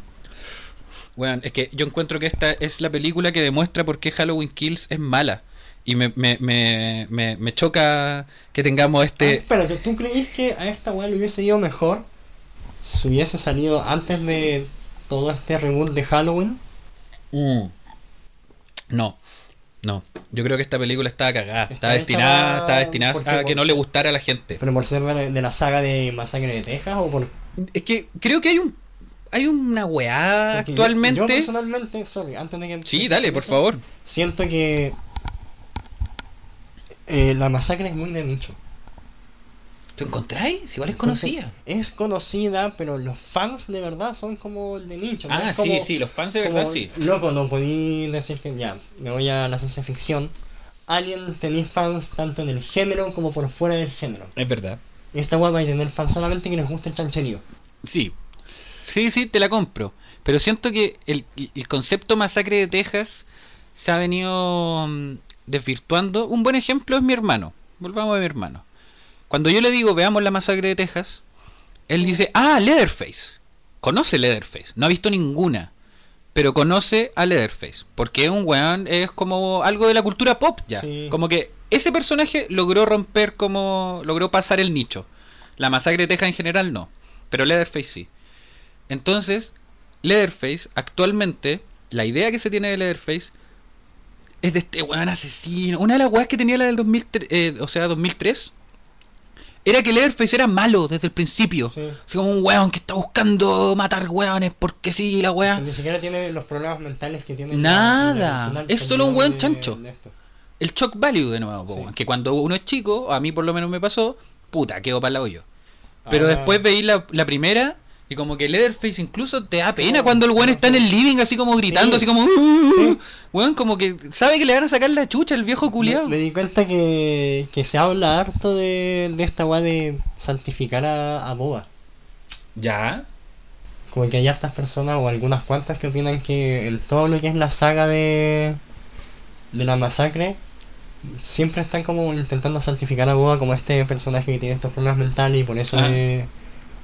A: Bueno, es que yo encuentro que esta es la película que demuestra por qué Halloween Kills es mala. Y me, me, me, me, me choca que tengamos
B: Ah,
A: este...
B: espérate, ¿tú creís que a esta weá le hubiese ido mejor si hubiese salido antes de todo este reboot de Halloween?
A: Mm. No, no. Yo creo que esta película estaba cagada.
B: Está
A: destinada, estaba destinada a que
B: por-
A: no le gustara a la gente.
B: ¿Pero por ser de, de la saga de Masacre de Texas o por...?
A: Es que creo que hay un hay una weá
B: porque
A: actualmente.
B: Yo, personalmente, sorry, antes de que...
A: Sí, dale, por
B: eso,
A: favor.
B: Siento que eh, la masacre es muy de nicho.
A: ¿Tú encontráis? Igual es
B: Entonces, Es conocida, pero los fans de verdad son como de nicho.
A: Ah, sí,
B: como-
A: sí, los fans de
B: como,
A: verdad sí.
B: Loco, no podí decir que ya, me voy a la ciencia ficción. Alien tenéis fans tanto en el género como por fuera del género.
A: Es verdad.
B: Y esta weá va a tener fans solamente que les guste el chancherío.
A: Sí. Sí, sí, te la compro. Pero siento que el, el concepto masacre de Texas se ha venido mm, desvirtuando. Un buen ejemplo es mi hermano. Volvamos a mi hermano. Cuando yo le digo veamos la masacre de Texas, él dice, ah, Leatherface. Conoce Leatherface. No ha visto ninguna. Pero conoce a Leatherface. Porque es un weón, es como algo de la cultura pop ya.
B: Sí.
A: Como que ese personaje logró romper como... Logró pasar el nicho. La masacre de Texas en general no. Pero Leatherface sí. Entonces, Leatherface, actualmente, la idea que se tiene de Leatherface es de este weón asesino. Una de las weas que tenía la del 2003, eh, o sea, 2003, era que Leatherface era malo desde el principio.
B: Sí.
A: Así como un weón que está buscando matar weones porque sí, la wea.
B: Ni siquiera tiene los problemas mentales que tiene.
A: Nada.
B: la- la original
A: Es solo un weón
B: de-
A: chancho.
B: de.
A: El shock value de nuevo, po,
B: Sí.
A: weón, que cuando uno es chico, a mí por lo menos me pasó, puta, quedo para la hoyo. Pero
B: Ahora-
A: después veí la, la primera y como que Leatherface incluso te da pena cuando el weón está en el living así como gritando,
B: Sí.
A: así como... "Uh",
B: Sí.
A: Weón, como que sabe que le van a sacar la chucha el viejo
B: Me,
A: culiao.
B: me di cuenta que, que se habla harto de, de esta weá de santificar a, a Boba.
A: Ya.
B: Como que hay hartas personas o algunas cuantas que opinan que en todo lo que es la saga de, de la masacre, siempre están como intentando santificar a Boba como este personaje que tiene estos problemas mentales y por eso
A: Ah.
B: es,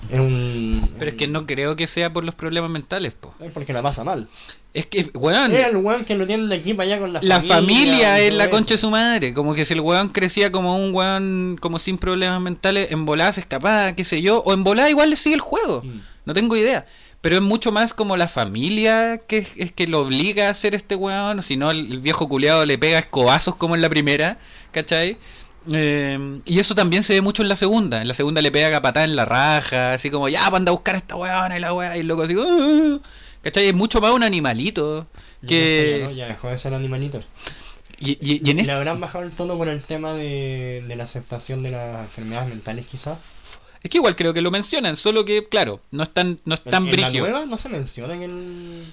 B: es un...
A: Pero es que no creo que sea por los problemas mentales, po.
B: Es porque la pasa mal.
A: Es que, weón,
B: Es el weón que lo tienen de aquí para allá con la,
A: la familia
B: y
A: es
B: todo
A: la
B: eso.
A: concha de su madre. Como que si el weón crecía como un weón como sin problemas mentales, en volada se escapaba, qué sé yo, o en volada igual le sigue el juego.
B: Mm.
A: No tengo idea. Pero es mucho más como la familia que es, es que lo obliga a hacer este weón. Si no, el, el viejo culiado le pega escobazos como en la primera, ¿cachai? Eh, y eso también se ve mucho en la segunda. En la segunda le pega patada en la raja, así como, ya, anda a buscar a esta weona y la weá. Y luego así, "Ah". ¿cachai? Es mucho más un animalito.
B: Ya
A: Que...
B: no, ya dejó de ser animalito.
A: Y, y- y en
B: ¿Le
A: este-
B: habrán bajado el tono por el tema de, de la aceptación de las enfermedades mentales quizás?
A: Es que igual creo que lo mencionan, solo que, claro, no es tan, no es tan
B: en, en la nueva no se menciona en el...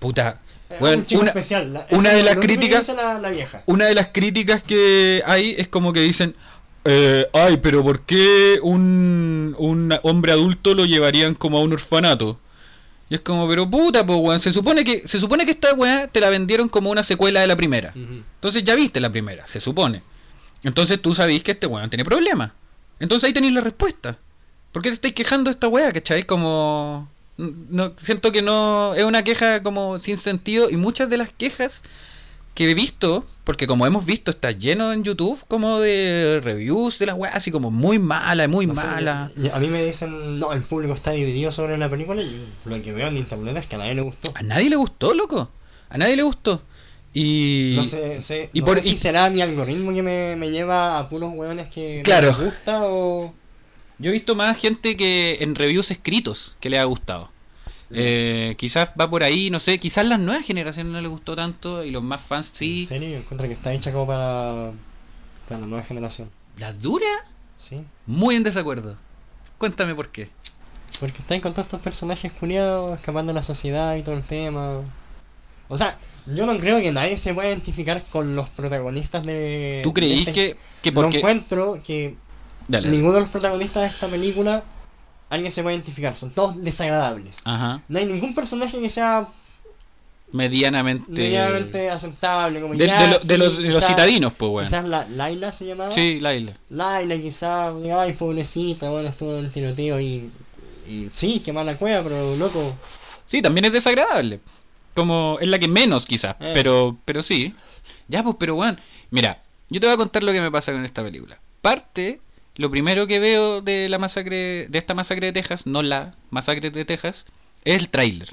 A: Puta.
B: Es
A: Bueno,
B: un chico
A: una,
B: especial. la-
A: una de las críticas-
B: La, la vieja.
A: una de las críticas que hay es como que dicen, eh, ay, pero ¿por qué un, un hombre adulto lo llevarían como a un orfanato? Y es como, pero puta, pues, weón, se supone que, se supone que esta weá te la vendieron como una secuela de la primera. Entonces ya viste la primera, se supone. Entonces tú sabís que este weón tiene problemas. Entonces ahí tenéis la respuesta. ¿Por qué te estáis quejando de esta weá, cachai? Como... No, siento que no... Es una queja como sin sentido y muchas de las quejas que he visto, porque como hemos visto está lleno en YouTube como de reviews de la weá, así como muy mala, muy
B: No
A: mala.
B: a mí me dicen, no, el público está dividido sobre la película y lo que veo en internet es que a nadie le gustó.
A: A nadie le gustó, loco. A nadie le gustó. Y...
B: No sé, sé-
A: y
B: no
A: por-
B: sé si
A: y-
B: será mi algoritmo que me, me lleva a puros hueones que
A: Claro.
B: no les gusta o...
A: Yo he visto más gente que en reviews escritos que le ha gustado. Eh, quizás va por ahí, no sé, quizás las nuevas generaciones no les gustó tanto y los más fans
B: En
A: sí.
B: serio, yo encuentro que está hecha como para, para la nueva generación.
A: ¿Las dura?
B: Sí.
A: Muy en desacuerdo. Cuéntame por qué.
B: Porque están con todos estos personajes culiados, escapando de la sociedad y todo el tema. O sea, yo no creo que nadie se pueda identificar con los protagonistas de.
A: ¿Tú creís
B: de este-
A: que, que
B: No
A: porque...
B: encuentro que
A: Dale,
B: ninguno de los protagonistas de esta película alguien se pueda identificar. Son todos desagradables.
A: Ajá.
B: No hay ningún personaje que sea
A: medianamente.
B: medianamente aceptable. Como
A: de,
B: ya,
A: de lo- de
B: sí,
A: los, de los citadinos, pues, weón.
B: Quizás la, Laila se llamaba.
A: Sí, Laila.
B: Laila quizás, ay, pobrecita, bueno, estuvo en el tiroteo y, y sí, qué mala cueva, pero loco,
A: Sí, también es desagradable. Como es la que menos, quizás.
B: Eh.
A: Pero, pero sí. Ya, pues, pero weón. Mira, yo te voy a contar lo que me pasa con esta película. Parte, lo primero que veo de la masacre, de esta masacre de Texas, no la masacre de Texas, es el tráiler.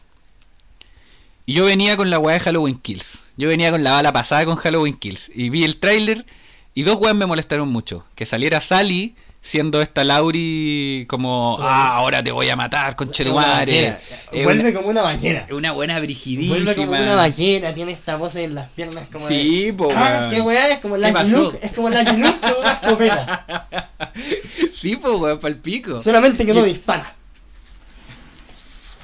A: Y yo venía con la weá de Halloween Kills. Yo venía con la bala pasada con Halloween Kills. Y vi el tráiler y dos weas me molestaron mucho. Que saliera Sally siendo esta Lauri como, ah, ahora te voy a matar,
B: vaquera.
A: Es
B: vuelve
A: una-
B: como una vaquera.
A: una buena brigidísima.
B: Vuelve como una vaquera, tiene esta pose en las piernas como
A: Sí,
B: de...
A: po,
B: Ah, qué weá, es como
A: ¿Qué
B: Lucky
A: pasó?
B: Luke, es como Luke con una escopeta.
A: Sí, pues, weón, pa'l pico.
B: Solamente que no
A: Y-
B: dispara.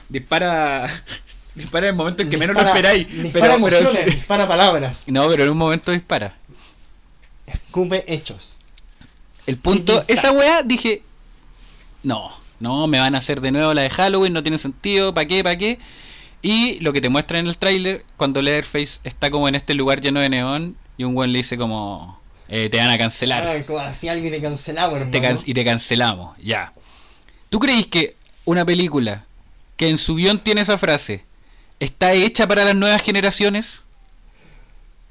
A: Dispara. Dispara en el momento en que menos lo esperáis.
B: Dispara
A: Pero,
B: emociones, dispara palabras.
A: No, pero en un momento dispara.
B: Escupe hechos.
A: El punto, esa weá dije. No, no, me van a hacer de nuevo la de Halloween, no tiene sentido, ¿para qué, para qué? Y lo que te muestra en el tráiler, cuando Leatherface está como en este lugar lleno de neón y un weón le dice como, eh, te van a cancelar.
B: Ah, como así alguien te cancelaba, hermano.
A: te can- y te cancelamos, ya. ¿Tú creéis que una película que en su guion tiene esa frase está hecha para las nuevas generaciones?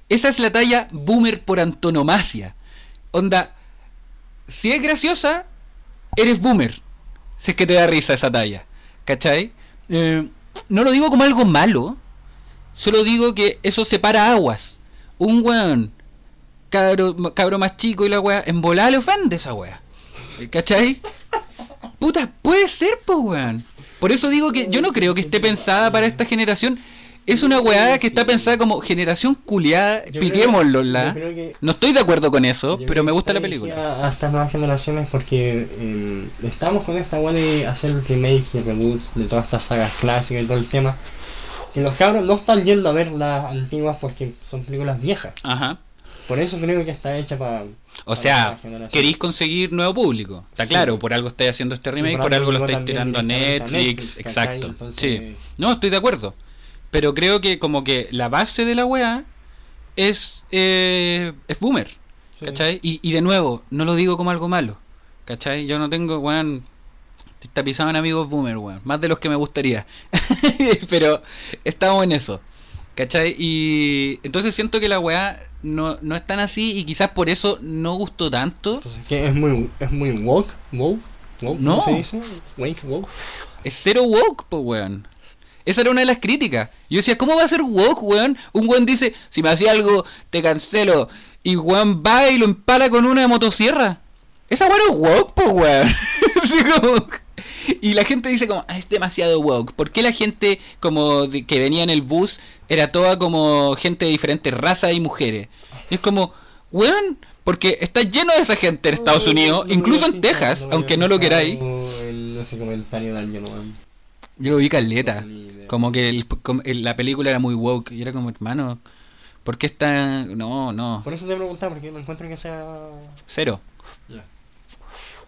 A: Esa es la talla boomer por antonomasia. Onda, si es graciosa, eres boomer. Si es que te da risa esa talla. ¿Cachai? Eh, no lo digo como algo malo. Solo digo que eso separa aguas. Un weón, cabro, cabro más chico y la weá, en volada le ofende esa weá. ¿Cachai? Puta, puede ser, pues weón. Por eso digo que yo no creo que esté pensada para esta generación. Es una weá que está pensada como generación culiada, pitiémoslo la. No estoy de acuerdo con eso, pero me gusta la película.
B: A estas nuevas generaciones porque eh, estamos con esta weá de hacer remakes y reboots de todas estas sagas clásicas y todo el tema. Que los cabros no están yendo a ver las antiguas porque son películas viejas.
A: Ajá.
B: Por eso creo que está hecha para.
A: O sea, queréis conseguir nuevo público. Está
B: Sí.
A: claro, por algo estáis haciendo este remake,
B: por
A: por algo lo estáis tirando a Netflix, exacto.
B: Entonces-
A: Sí. No, estoy de acuerdo. Pero creo que como que la base de la weá es, eh, es boomer. ¿Cachai? Y, y de nuevo, no lo digo como algo malo. ¿Cachai? Yo no tengo, weón. Tapizaban amigos boomer, weón. Más de los que me gustaría. Pero estamos en eso. ¿Cachai? Y entonces siento que la weá no, no es tan así y quizás por eso no gustó tanto.
B: Entonces, que es muy, es muy woke, woke, woke,
A: No.
B: ¿cómo se dice? Wake, woke.
A: Es cero woke, po, weón. Esa era una de las críticas. Yo decía, ¿cómo va a ser woke, weón? Un weón dice, si me hacía algo, te cancelo. Y weón va y lo empala con una motosierra. Esa weón es woke, po, weón. Así como- Y la gente dice como, ah, es demasiado woke. ¿Por qué la gente como de- que venía en el bus era toda como gente de diferentes razas y mujeres? Y es como, weón, porque está lleno de esa gente en Estados Unidos, incluso en Texas, aunque no lo queráis.
B: El, de weón.
A: Yo lo vi caleta. Como que el- la película era muy woke. Y era como, hermano, ¿por qué está.? No, no.
B: Por eso te preguntaba, porque no encuentro que sea.
A: Cero.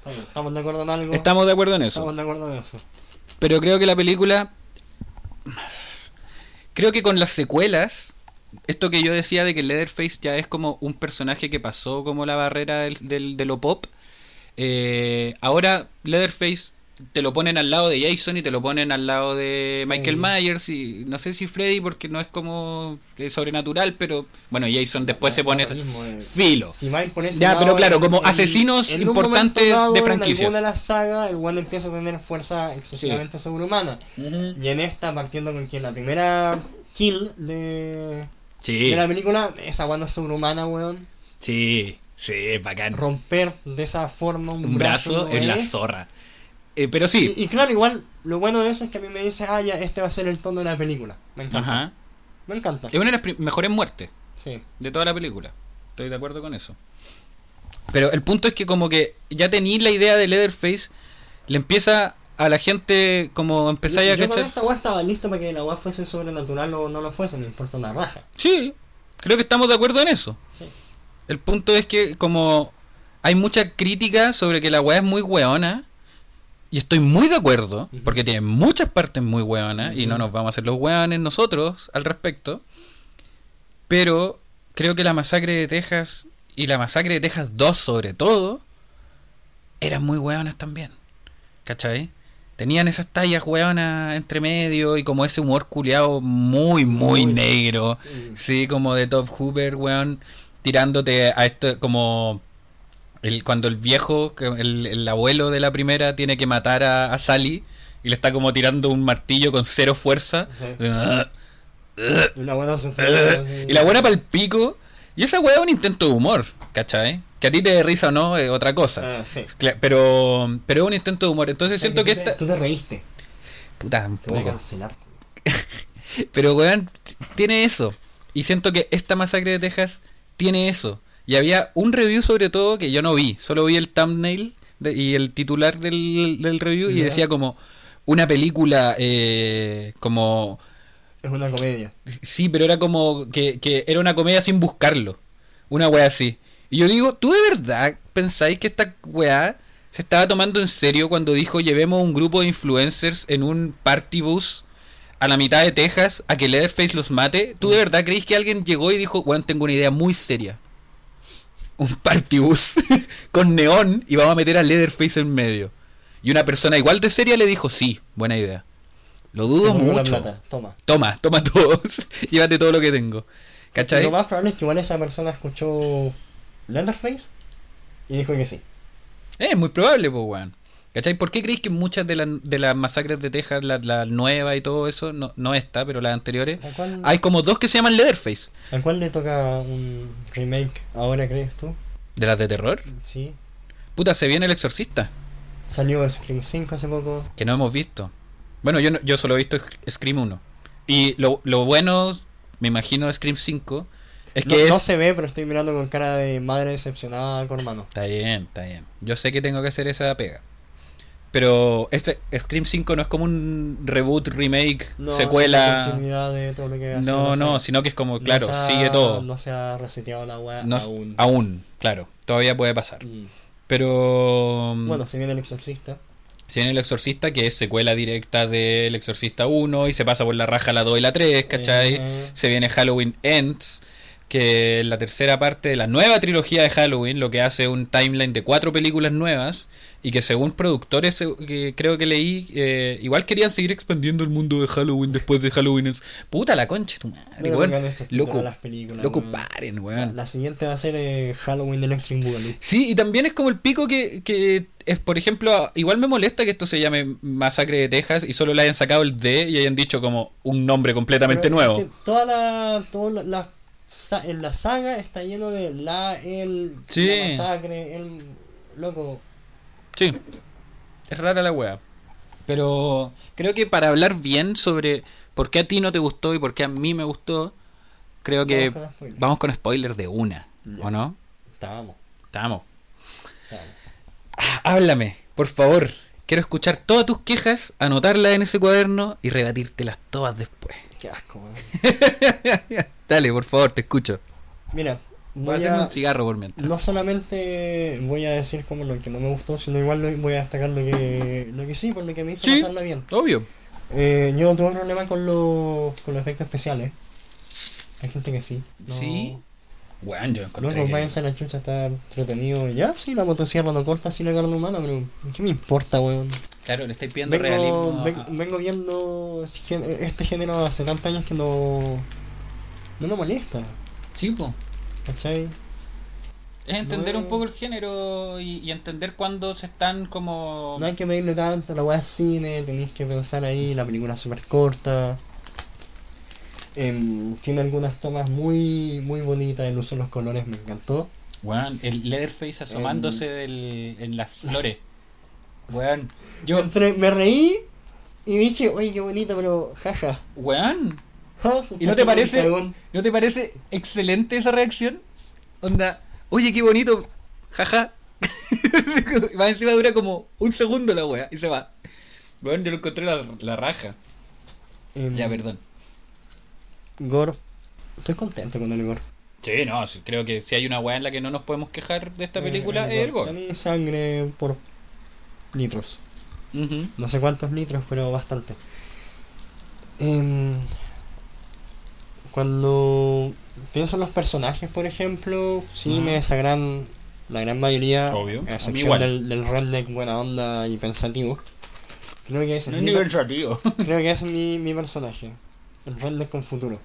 B: Estamos de acuerdo en algo.
A: Estamos de acuerdo en eso.
B: Estamos de acuerdo en eso.
A: Pero creo que la película. Creo que con las secuelas. Esto que yo decía de que Leatherface ya es como un personaje que pasó como la barrera del, del- de lo pop. eh, ahora Leatherface te lo ponen al lado de Jason y te lo ponen al lado de Michael
B: Sí.
A: Myers y no sé si Freddy porque no es como eh, sobrenatural, pero bueno, Jason después se pone
B: eh.
A: filo.
B: Si ese
A: Ya, pero claro,
B: en-
A: como
B: en-
A: asesinos
B: en
A: importantes
B: dado,
A: de
B: En
A: franquicias.
B: alguna de las sagas, el one empieza a tener fuerza excesivamente sobrehumana. Y en esta, partiendo con que la primera kill de,
A: Sí,
B: de la película, esa es sobrehumana, weón.
A: sí, sí, bacán.
B: Romper de esa forma un,
A: Un brazo
B: no
A: es la zorra. Eh, pero sí,
B: Y, y claro, igual, lo bueno de eso es que a mí me dice, ah, ya, este va a ser el tono de la película. Me encanta.
A: ajá.
B: Me encanta.
A: Es una de las mejores muertes
B: Sí.
A: de toda la película. Estoy de acuerdo con eso. Pero el punto es que como que ya tenéis la idea de Leatherface, le empieza a la gente como empezáis a
B: yo, con
A: cachar.
B: esta weá estaba listo para que la weá fuese sobrenatural o no lo fuese, me importa una raja.
A: Sí, creo que estamos de acuerdo en eso.
B: Sí.
A: El punto es que como hay mucha crítica sobre que la weá es muy weona Y estoy muy de acuerdo, porque tiene muchas partes muy hueonas y no nos vamos a hacer los hueones nosotros al respecto. Pero creo que la masacre de Texas y la masacre de Texas 2 sobre todo eran muy hueonas también. ¿Cachai? Tenían esas tallas hueonas entre medio y como ese humor culiado muy, muy
B: Muy-
A: negro. Sí, como de Top Hooper, weón, tirándote a esto como el, cuando el viejo, el, el abuelo de la primera tiene que matar a, a Sally y le está como tirando un martillo con cero fuerza.
B: Sí. Y una buena sufrida,
A: y la buena para el pico. Y esa weá es un intento de humor, ¿cachai? Que a ti te dé risa o no es otra cosa.
B: Ah, sí.
A: Pero, pero es un intento de humor. Entonces siento que
B: tú te-
A: esta...
B: Tú te reíste.
A: Puta, un poco.
B: cancelar.
A: Pero, weón, tiene eso. Y siento que esta masacre de Texas tiene eso. Y había un review sobre todo que yo no vi. Solo vi el thumbnail de- y el titular del, del review y decía como una película eh, como...
B: Es una comedia.
A: Sí, pero era como que, que era una comedia sin buscarlo. Una weá así. Y yo digo, ¿tú de verdad pensáis que esta weá se estaba tomando en serio cuando dijo llevemos un grupo de influencers en un party bus a la mitad de Texas a que Leatherface los mate? ¿Tú de verdad creéis que alguien llegó y dijo, weón, tengo una idea muy seria? Un party bus con neón y vamos a meter a Leatherface en medio. Y una persona igual de seria le dijo, sí, buena idea. Lo dudo mucho.
B: toma.
A: Toma, toma todo. Llévate todo lo que tengo. ¿Cachai?
B: Lo más probable es que igual esa persona escuchó Leatherface y dijo que sí.
A: Eh, Es muy probable, pues, weón. ¿Cachai? ¿Por qué creéis que muchas de, las de las masacres de Texas, la, la nueva y todo eso, no, no esta, pero las anteriores,
B: ¿A cuál,
A: hay como dos que se llaman Leatherface?
B: ¿A cuál le toca un remake ahora, crees tú?
A: ¿De las de terror?
B: Sí.
A: Puta, se viene el exorcista,
B: Salió Scream 5 hace poco.
A: que no hemos visto. Bueno, yo, no- yo solo he visto Scream 1. Y lo, lo bueno, me imagino, de Scream 5, es
B: no,
A: que
B: no
A: es...
B: se ve, pero estoy mirando con cara de madre decepcionada con hermano.
A: Está bien, está bien. Yo sé que tengo que hacer esa pega. Pero este Scream 5 no es como un reboot, remake,
B: No,
A: secuela.
B: continuidad de todo lo que
A: No, no, sino que es como,
B: No
A: claro,
B: ha-
A: sigue todo.
B: No se ha reseteado la
A: No s-
B: aún.
A: aún, claro, todavía puede pasar.
B: Mm.
A: Pero
B: Bueno, se viene el exorcista.
A: se viene el Exorcista, que es secuela directa del Exorcista 1 y se pasa por la raja la 2 y la 3, ¿cachai?
B: Eh,
A: Se viene Halloween Ends, que la tercera parte de la nueva trilogía de Halloween, lo que hace un timeline de cuatro películas nuevas y que según productores eh, que creo que leí, eh, igual querían seguir expandiendo el mundo de Halloween después de Halloween. Puta la concha, de tu madre,
B: no
A: weón.
B: título
A: Loco,
B: las películas,
A: loco,
B: weón.
A: paren,
B: La,
A: weón.
B: la siguiente va a ser eh, Halloween Electric Boogaloo.
A: Sí, y también es como el pico que, que es, por ejemplo, igual me molesta que esto se llame Masacre de Texas y solo le hayan sacado el D y hayan dicho como un nombre completamente
B: Pero
A: nuevo.
B: es que toda la, toda la, la sa- en la saga está lleno de la, el,
A: Sí.
B: la masacre, el... Loco,
A: Sí, es rara la wea. Pero creo que para hablar bien sobre por qué a ti no te gustó y por qué a mí me gustó, creo que
B: Vamos con spoiler.
A: vamos con spoilers de una,
B: Ya.
A: ¿o no?
B: estábamos,
A: Estamos.
B: estábamos.
A: Ah, háblame, por favor. Quiero escuchar todas tus quejas, anotarlas en ese cuaderno y rebatírtelas todas después.
B: Qué asco.
A: Dale, por favor, te escucho.
B: Mira,
A: Voy a
B: voy
A: hacerme
B: a...
A: un cigarro por mientras.
B: No solamente voy a decir como lo que no me gustó, sino igual voy a destacar lo que, lo que sí, por lo que me hizo
A: Sí.
B: pasarla bien.
A: Obvio.
B: Eh, yo no tuve problema con, los con los efectos especiales. Hay gente que sí. No-
A: Sí. Bueno, yo encontré
B: Luego
A: que-
B: váyanse a la chucha, está entretenido. Ya, sí, la motosierra no corta así la carne humana, pero ¿qué me importa, weón?
A: Claro, le estáis pidiendo
B: Vengo,
A: realismo.
B: ven-
A: a-
B: vengo viendo este este género hace tantos años que no. No me molesta,
A: Sí, po.
B: ¿cachai?
A: Es entender
B: No
A: un poco el género y, y entender cuándo se están como...
B: No hay que pedirle tanto, la weá es cine, tenéis que pensar ahí, la película es súper corta. Em, tiene algunas tomas muy muy bonitas, el uso de los colores me encantó.
A: Weón, el Leatherface asomándose del, en las flores. Weón, yo...
B: Entre- me reí y dije, oye, qué bonito, pero jaja.
A: Weón, ¿y no te parece, no te parece excelente esa reacción? Onda, oye, qué bonito, jaja. Va encima dura como un segundo la wea y se va. Weón, yo lo encontré la, la raja.
B: Em,
A: Ya, perdón.
B: Gore. Estoy contento con el Gore.
A: Sí, no, creo que si hay una weá en la que no nos podemos quejar de esta
B: Eh,
A: película es el gore.
B: Tiene sangre por litros. No sé cuántos litros, pero bastante. Em, cuando pienso en los personajes, por ejemplo, sí me desagran la gran mayoría,
A: Obvio. A
B: excepción del, del redneck buena onda y pensativo. Creo que ese
A: No
B: es creo que ese es mi, mi personaje. El redneck con futuro.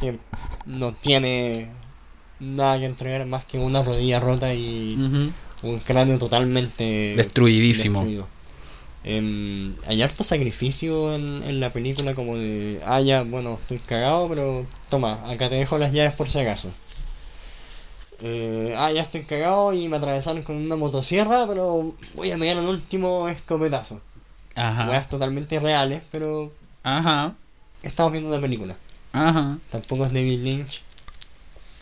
B: Que no tiene nada que entregar más que una rodilla rota y un cráneo totalmente
A: Destruidísimo.
B: destruido. Em, hay harto sacrificio en, en la película como de, ah ya, bueno, estoy cagado, pero toma, acá te dejo las llaves por si acaso. Eh, ah, ya estoy cagado y me atravesaron con una motosierra, pero voy a pegar un último escopetazo.
A: Ajá.
B: Weas totalmente reales, pero
A: Ajá.
B: estamos viendo una película.
A: Ajá.
B: Tampoco es David Lynch.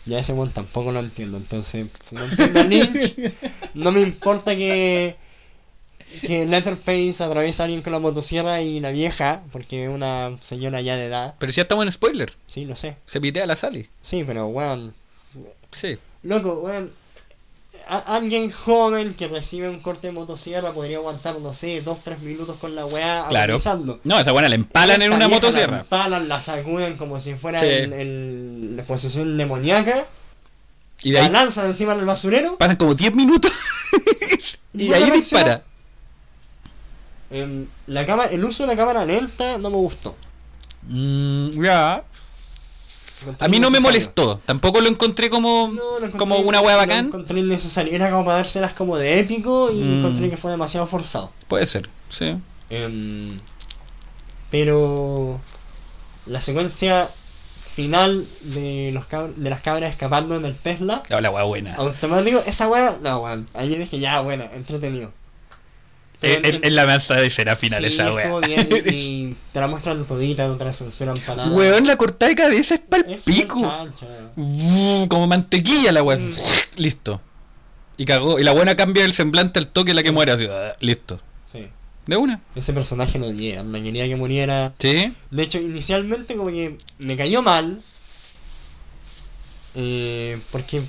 B: Ya ese one tampoco lo entiendo. Entonces, si no entiendo a Lynch, no me importa que, que Letterface atraviesa a alguien con la motosierra y la vieja, porque es una señora ya de edad.
A: Pero si ya estamos en spoiler.
B: Sí, lo sé.
A: Se pitea la Sally.
B: Sí, pero weón.
A: Sí.
B: Loco, weón. a- Alguien joven que recibe un corte de motosierra podría aguantar, no sé, 2-3 minutos con la weá
A: Claro.
B: agonizando.
A: No, esa buena la empalan en una
B: vieja La
A: motosierra.
B: empalan, la sacuden como si fuera
A: Sí.
B: el, el- la posesión demoníaca.
A: Y de ahí
B: la lanzan encima del basurero.
A: pasan como 10 minutos. y
B: Y
A: ahí dispara.
B: Em, la cámara, el uso de la cámara lenta no me gustó.
A: Mm, ya. A mí no me molestó. Tampoco lo encontré como,
B: No, lo encontré-
A: como una
B: lo
A: bacán.
B: encontré innecesario. Era como para dárselas como de épico y
A: Mm.
B: encontré que fue demasiado forzado.
A: Puede ser, sí.
B: Em, pero la secuencia final de los cab- de las cabras escapando en el Tesla
A: La, la wea buena.
B: automático, esa wea, no weón. Ahí dije, ya, buena, entretenido.
A: Es, es la mansa de escena final
B: Sí,
A: esa wea.
B: bien y, y te la muestran todita, no te la censuran para nada.
A: Weón, la cortada de cabeza es pa'l
B: Es
A: pico. Como mantequilla la wea.
B: Mm.
A: Listo. Y cagó. Y la buena cambia el semblante al toque la que muere así. ah, Listo.
B: Sí.
A: De una.
B: Ese personaje lo odié, no quería que muriera.
A: Sí.
B: De hecho, inicialmente como que me cayó mal. eh, porque,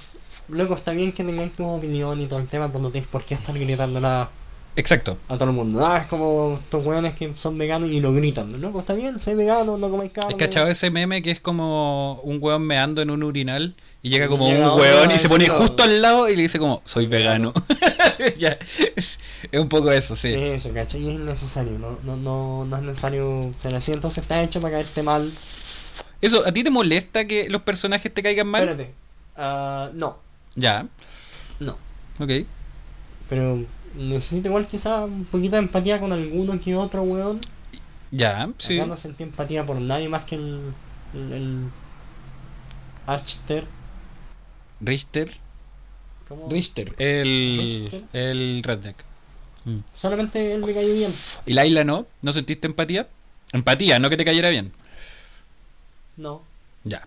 B: loco, está bien que tengáis tu opinión y todo el tema, pero no tienes por qué estar gritándola
A: Exacto.
B: a todo el mundo. Ah, es como estos weones que son veganos y lo gritan. Loco, está bien, soy vegano, no comáis carne.
A: ¿Has cachado ese meme que es como un weón meando en un urinal y llega
B: Y
A: como
B: llega
A: un weón y se pone justo al lado y le dice como, soy vegano. ya. Es es un poco eso, sí.
B: Eso, ¿cachai? Y es innecesario, no, no, no, no es necesario. O sea, así entonces está hecho para caerte mal.
A: Eso, ¿a ti te molesta que los personajes te caigan mal?
B: Espérate. Ah, no,
A: Ya,
B: no.
A: ok.
B: Pero necesito igual quizá un poquito de empatía con alguno que otro, weón.
A: Ya, sí.
B: Acá no sentí empatía por nadie más que el. el. el Achter.
A: Richter.
B: ¿Cómo?
A: Richter. El,
B: Richter.
A: el redneck. Mm.
B: Solamente él me cayó bien.
A: ¿Y Laila no? ¿No sentiste empatía? Empatía, no que te cayera bien.
B: No,
A: Ya.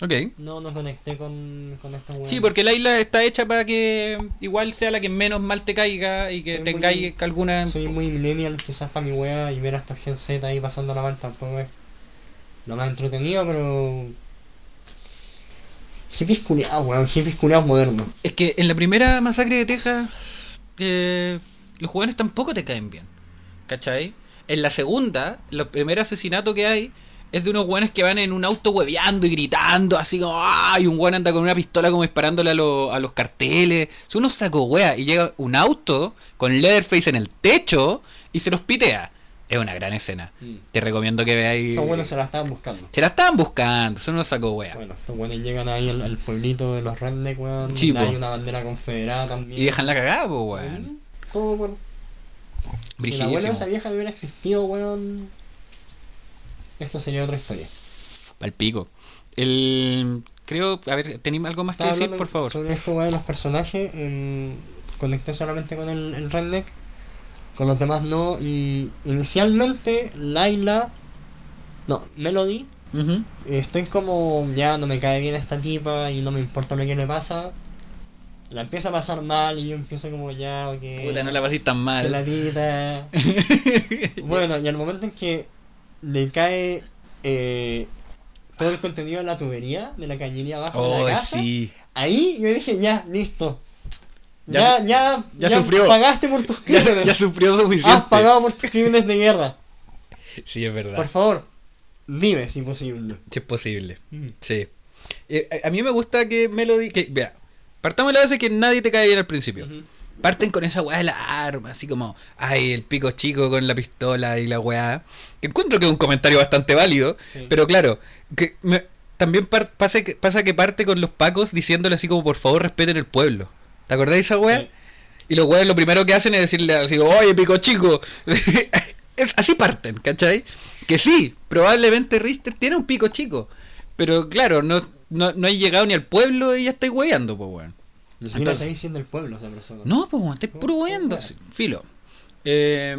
A: Ok.
B: no, no conecté con, con esta weón.
A: Sí, porque Laila está hecha para que igual sea la que menos mal te caiga y que
B: Soy
A: tengáis
B: muy-
A: alguna...
B: Soy muy millennial, quizás para mi wea y ver a esta Gen Z ahí pasando la mal tampoco es lo más entretenido, pero. Hippies culiados, weón, hippies culiados modernos.
A: Es que en la primera masacre de Texas, eh, los jóvenes tampoco te caen bien. ¿Cachai? En la segunda, el primer asesinato que hay es de unos hueones que van en un auto hueveando y gritando, así como, ¡ay! un hueón anda con una pistola como disparándole a, lo- a los carteles. Son unos saco wea. Y llega un auto con Leatherface en el techo y se los pitea. Es una gran escena. Te recomiendo que veáis.
B: Esos buenos se la estaban buscando.
A: Se la estaban buscando, son unos saco wea.
B: Bueno, estos buenos llegan ahí al, al pueblito de los redneck, weón.
A: Sí,
B: hay una bandera confederada también.
A: Y dejan la cagada, weón.
B: Mm, Todo por. Si la abuela de esa vieja hubiera existido, weón. Esto sería otra historia.
A: Al pico. El. Creo. A ver, ¿tenéis algo más que decir, por favor?
B: Sobre esto, de los personajes. em, conecté solamente con el, el redneck. Con los demás no. Y inicialmente, Laila. No, Melody.
A: Ujú.
B: Estoy como. Ya no me cae bien esta tipa y no me importa lo que le pasa. La empieza a pasar mal y yo empiezo como ya, ok.
A: Puta, no la paséis tan
B: que
A: mal.
B: la vida. bueno, y al momento en que le cae eh, todo el contenido de la tubería, de la cañería abajo de la casa,
A: sí.
B: ahí yo dije, ya, listo. Ya, ya,
A: ya sufrió.
B: Pagaste por tus
A: Ya,
B: crímenes.
A: ya sufrió suficiente.
B: Has pagado por tus crímenes de guerra.
A: Sí, es verdad.
B: Por favor, vive si posible.
A: Sí, es posible.
B: Mm.
A: Sí. Eh, a- a mí me gusta que Melody. Que, vea, partamos de la base que nadie te cae bien al principio. Parten con esa weá de la arma, así como, ay, el pico chico con la pistola y la weá. Que encuentro que es un comentario bastante válido,
B: Sí.
A: pero claro, que me- también par- pasa, que, pasa que parte con los pacos diciéndole así como, por favor, respeten el pueblo. ¿Te acordás de esa weá?
B: Sí.
A: Y los weones lo primero que hacen es decirle así, oye, pico chico. Es- así parten, ¿cachai? Que sí, probablemente Richter tiene un pico chico. Pero claro, no, no, no hay llegado ni al pueblo y ya estáis hueveando, pues weón.
B: Ni siquiera
A: Entonces-
B: está diciendo el pueblo esa persona.
A: No, pues weón, estáis puro
B: Oh,
A: hueveando.
B: oh,
A: sí, Filo. Eh,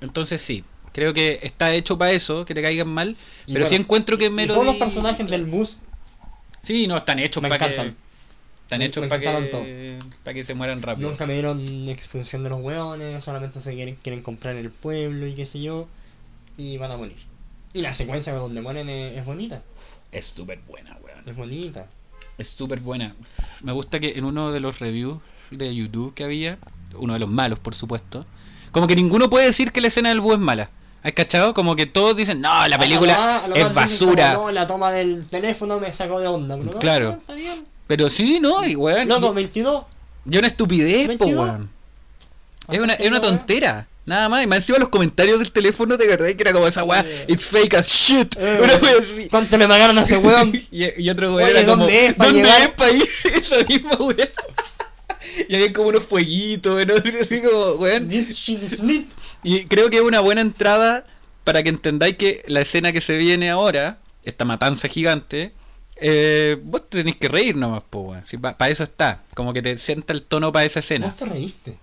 A: entonces sí, creo que está hecho para eso, que te caigan mal.
B: Y
A: pero sí
B: bueno,
A: encuentro que Melody...
B: todos los personajes del bus
A: Sí, no, están hechos
B: me
A: para que... Están
B: Me-
A: hechos
B: me
A: para que... para que se mueran rápido.
B: Nunca me dieron exposición de los hueones, solamente se quieren, quieren comprar el pueblo y qué sé yo, y van a morir. Y la secuencia donde mueren es, es bonita,
A: Es súper buena, weón.
B: es bonita.
A: Es súper buena. Me gusta que en uno de los reviews de YouTube que había, uno de los malos, por supuesto, como que ninguno puede decir que la escena del búho es mala. ¿Has cachado? Como que todos dicen, no, la
B: A
A: película
B: a
A: es basura.
B: como, no, la toma del teléfono me sacó de onda, pero no,
A: Claro.
B: no, está bien.
A: Pero sí, no, y weón.
B: Loco,
A: y-
B: 22.
A: y una estupidez, po,
B: 22.
A: weón. Es una, es una tontera. Nada más. Y más encima los comentarios del teléfono, ¿te acordás que era como esa weá? It's fake as shit.
B: Eh,
A: Una wea así.
B: ¿Cuánto le pagaron a ese weón?
A: y, y otro weón era como,
B: ¿dónde es pa'
A: ¿dónde
B: llegar?
A: es para ir? Esa misma weá. Y había como unos fueguitos, ¿no? Así como, weón.
B: This shit is lit.
A: Y creo que es una buena entrada para que entendáis que la escena que se viene ahora, esta matanza gigante, eh, vos tenéis que reír nomás, po, weón. Si para eso está. Como que te sienta el tono para esa
B: Vos
A: escena.
B: te reíste.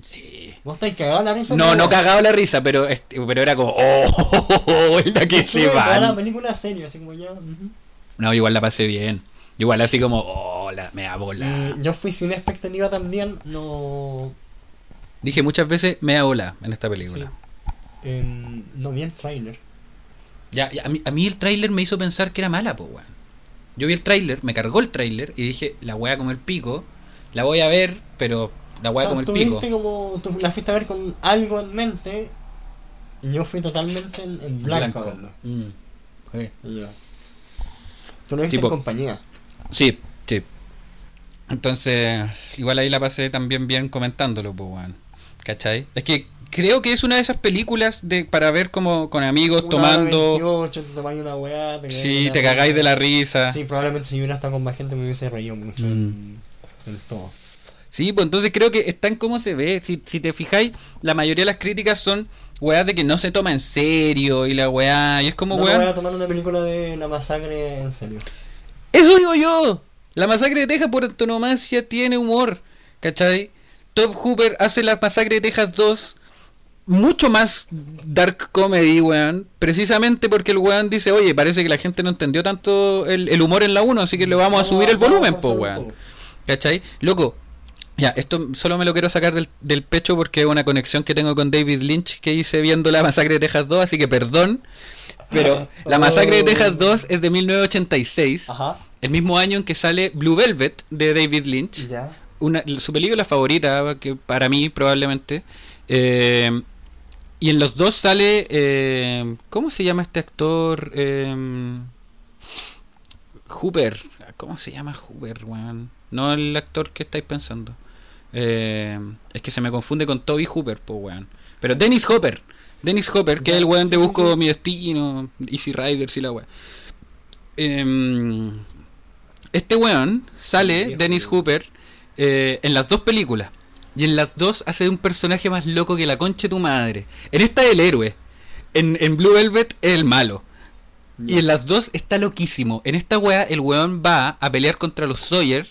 A: Sí.
B: Vos estáis cagado la risa.
A: No, no cagado la risa, pero este- pero era como, oh, la que se
B: toda la película serio, así como ya.
A: No, igual la pasé bien. Igual así como, oh, la, me da bola.
B: Y yo fui sin expectativa también, no.
A: Dije muchas veces, me da bola en esta
B: Sí.
A: película.
B: Em, no vi el trailer.
A: Ya, ya, a, mí, a mí el tráiler me hizo pensar que era mala, pues, weón. Yo vi el tráiler, me cargó el tráiler y dije, la weá como el pico, la voy a ver, pero la weá
B: o sea,
A: como el pico.
B: como. Tú la fuiste a ver con algo en mente. Y yo fui totalmente en, en blanco.
A: Mm, sí.
B: Y yo, Tú lo viste
A: Tipo-
B: en compañía.
A: Sí, sí. Entonces, igual ahí la pasé también bien comentándolo, pues, weón. ¿Cachai? Es que creo que es una de esas películas de para ver como con amigos
B: Una
A: tomando.
B: 28, te tomáis una weá. Te
A: Sí, te cagáis de la risa.
B: Sí, probablemente si hubiera estado con más gente me hubiese reído mucho
A: Mm.
B: en, en todo.
A: Sí, pues entonces creo que está en cómo se ve. Si, si te fijáis, la mayoría de las críticas son weas de que no se toma en serio y la weá. Y es como,
B: no me
A: weón.
B: voy a tomar una película de la masacre en serio.
A: Eso digo yo. La masacre de Texas por antonomasia tiene humor. ¿Cachai? Top Hooper hace la masacre de Texas 2 mucho más dark comedy, weón. Precisamente porque el weón dice, oye, parece que la gente no entendió tanto el, el humor en la 1, así que le vamos a subir el
B: vamos
A: volumen, po, weón. ¿Cachai? Loco, ya, esto solo me lo quiero sacar del, del pecho porque es una conexión que tengo con David Lynch que hice viendo la masacre de Texas 2, así que perdón. Pero la masacre de Texas 2 es de 1986,
B: Ajá.
A: el mismo año en que sale Blue Velvet de David Lynch, una, su película favorita, que para mí probablemente. eh, y en los dos sale, eh, ¿cómo se llama este actor? Eh, Hooper, ¿cómo se llama Hooper, weón? No el actor que estáis pensando. Eh, es que se me confunde con Toby Hooper, pues weón. Pero Dennis Hopper, Dennis Hopper, que es el weón de
B: sí,
A: Busco
B: sí.
A: mi destino, Easy Riders y la weón. Em, este weón sale, Dennis. Hooper, eh, en las dos películas. Y en las dos hace de un personaje más loco que la concha de tu madre. En esta es el héroe. En, en Blue Velvet es el malo. Y en las dos está loquísimo. En esta wea el weón va a pelear contra los Sawyer,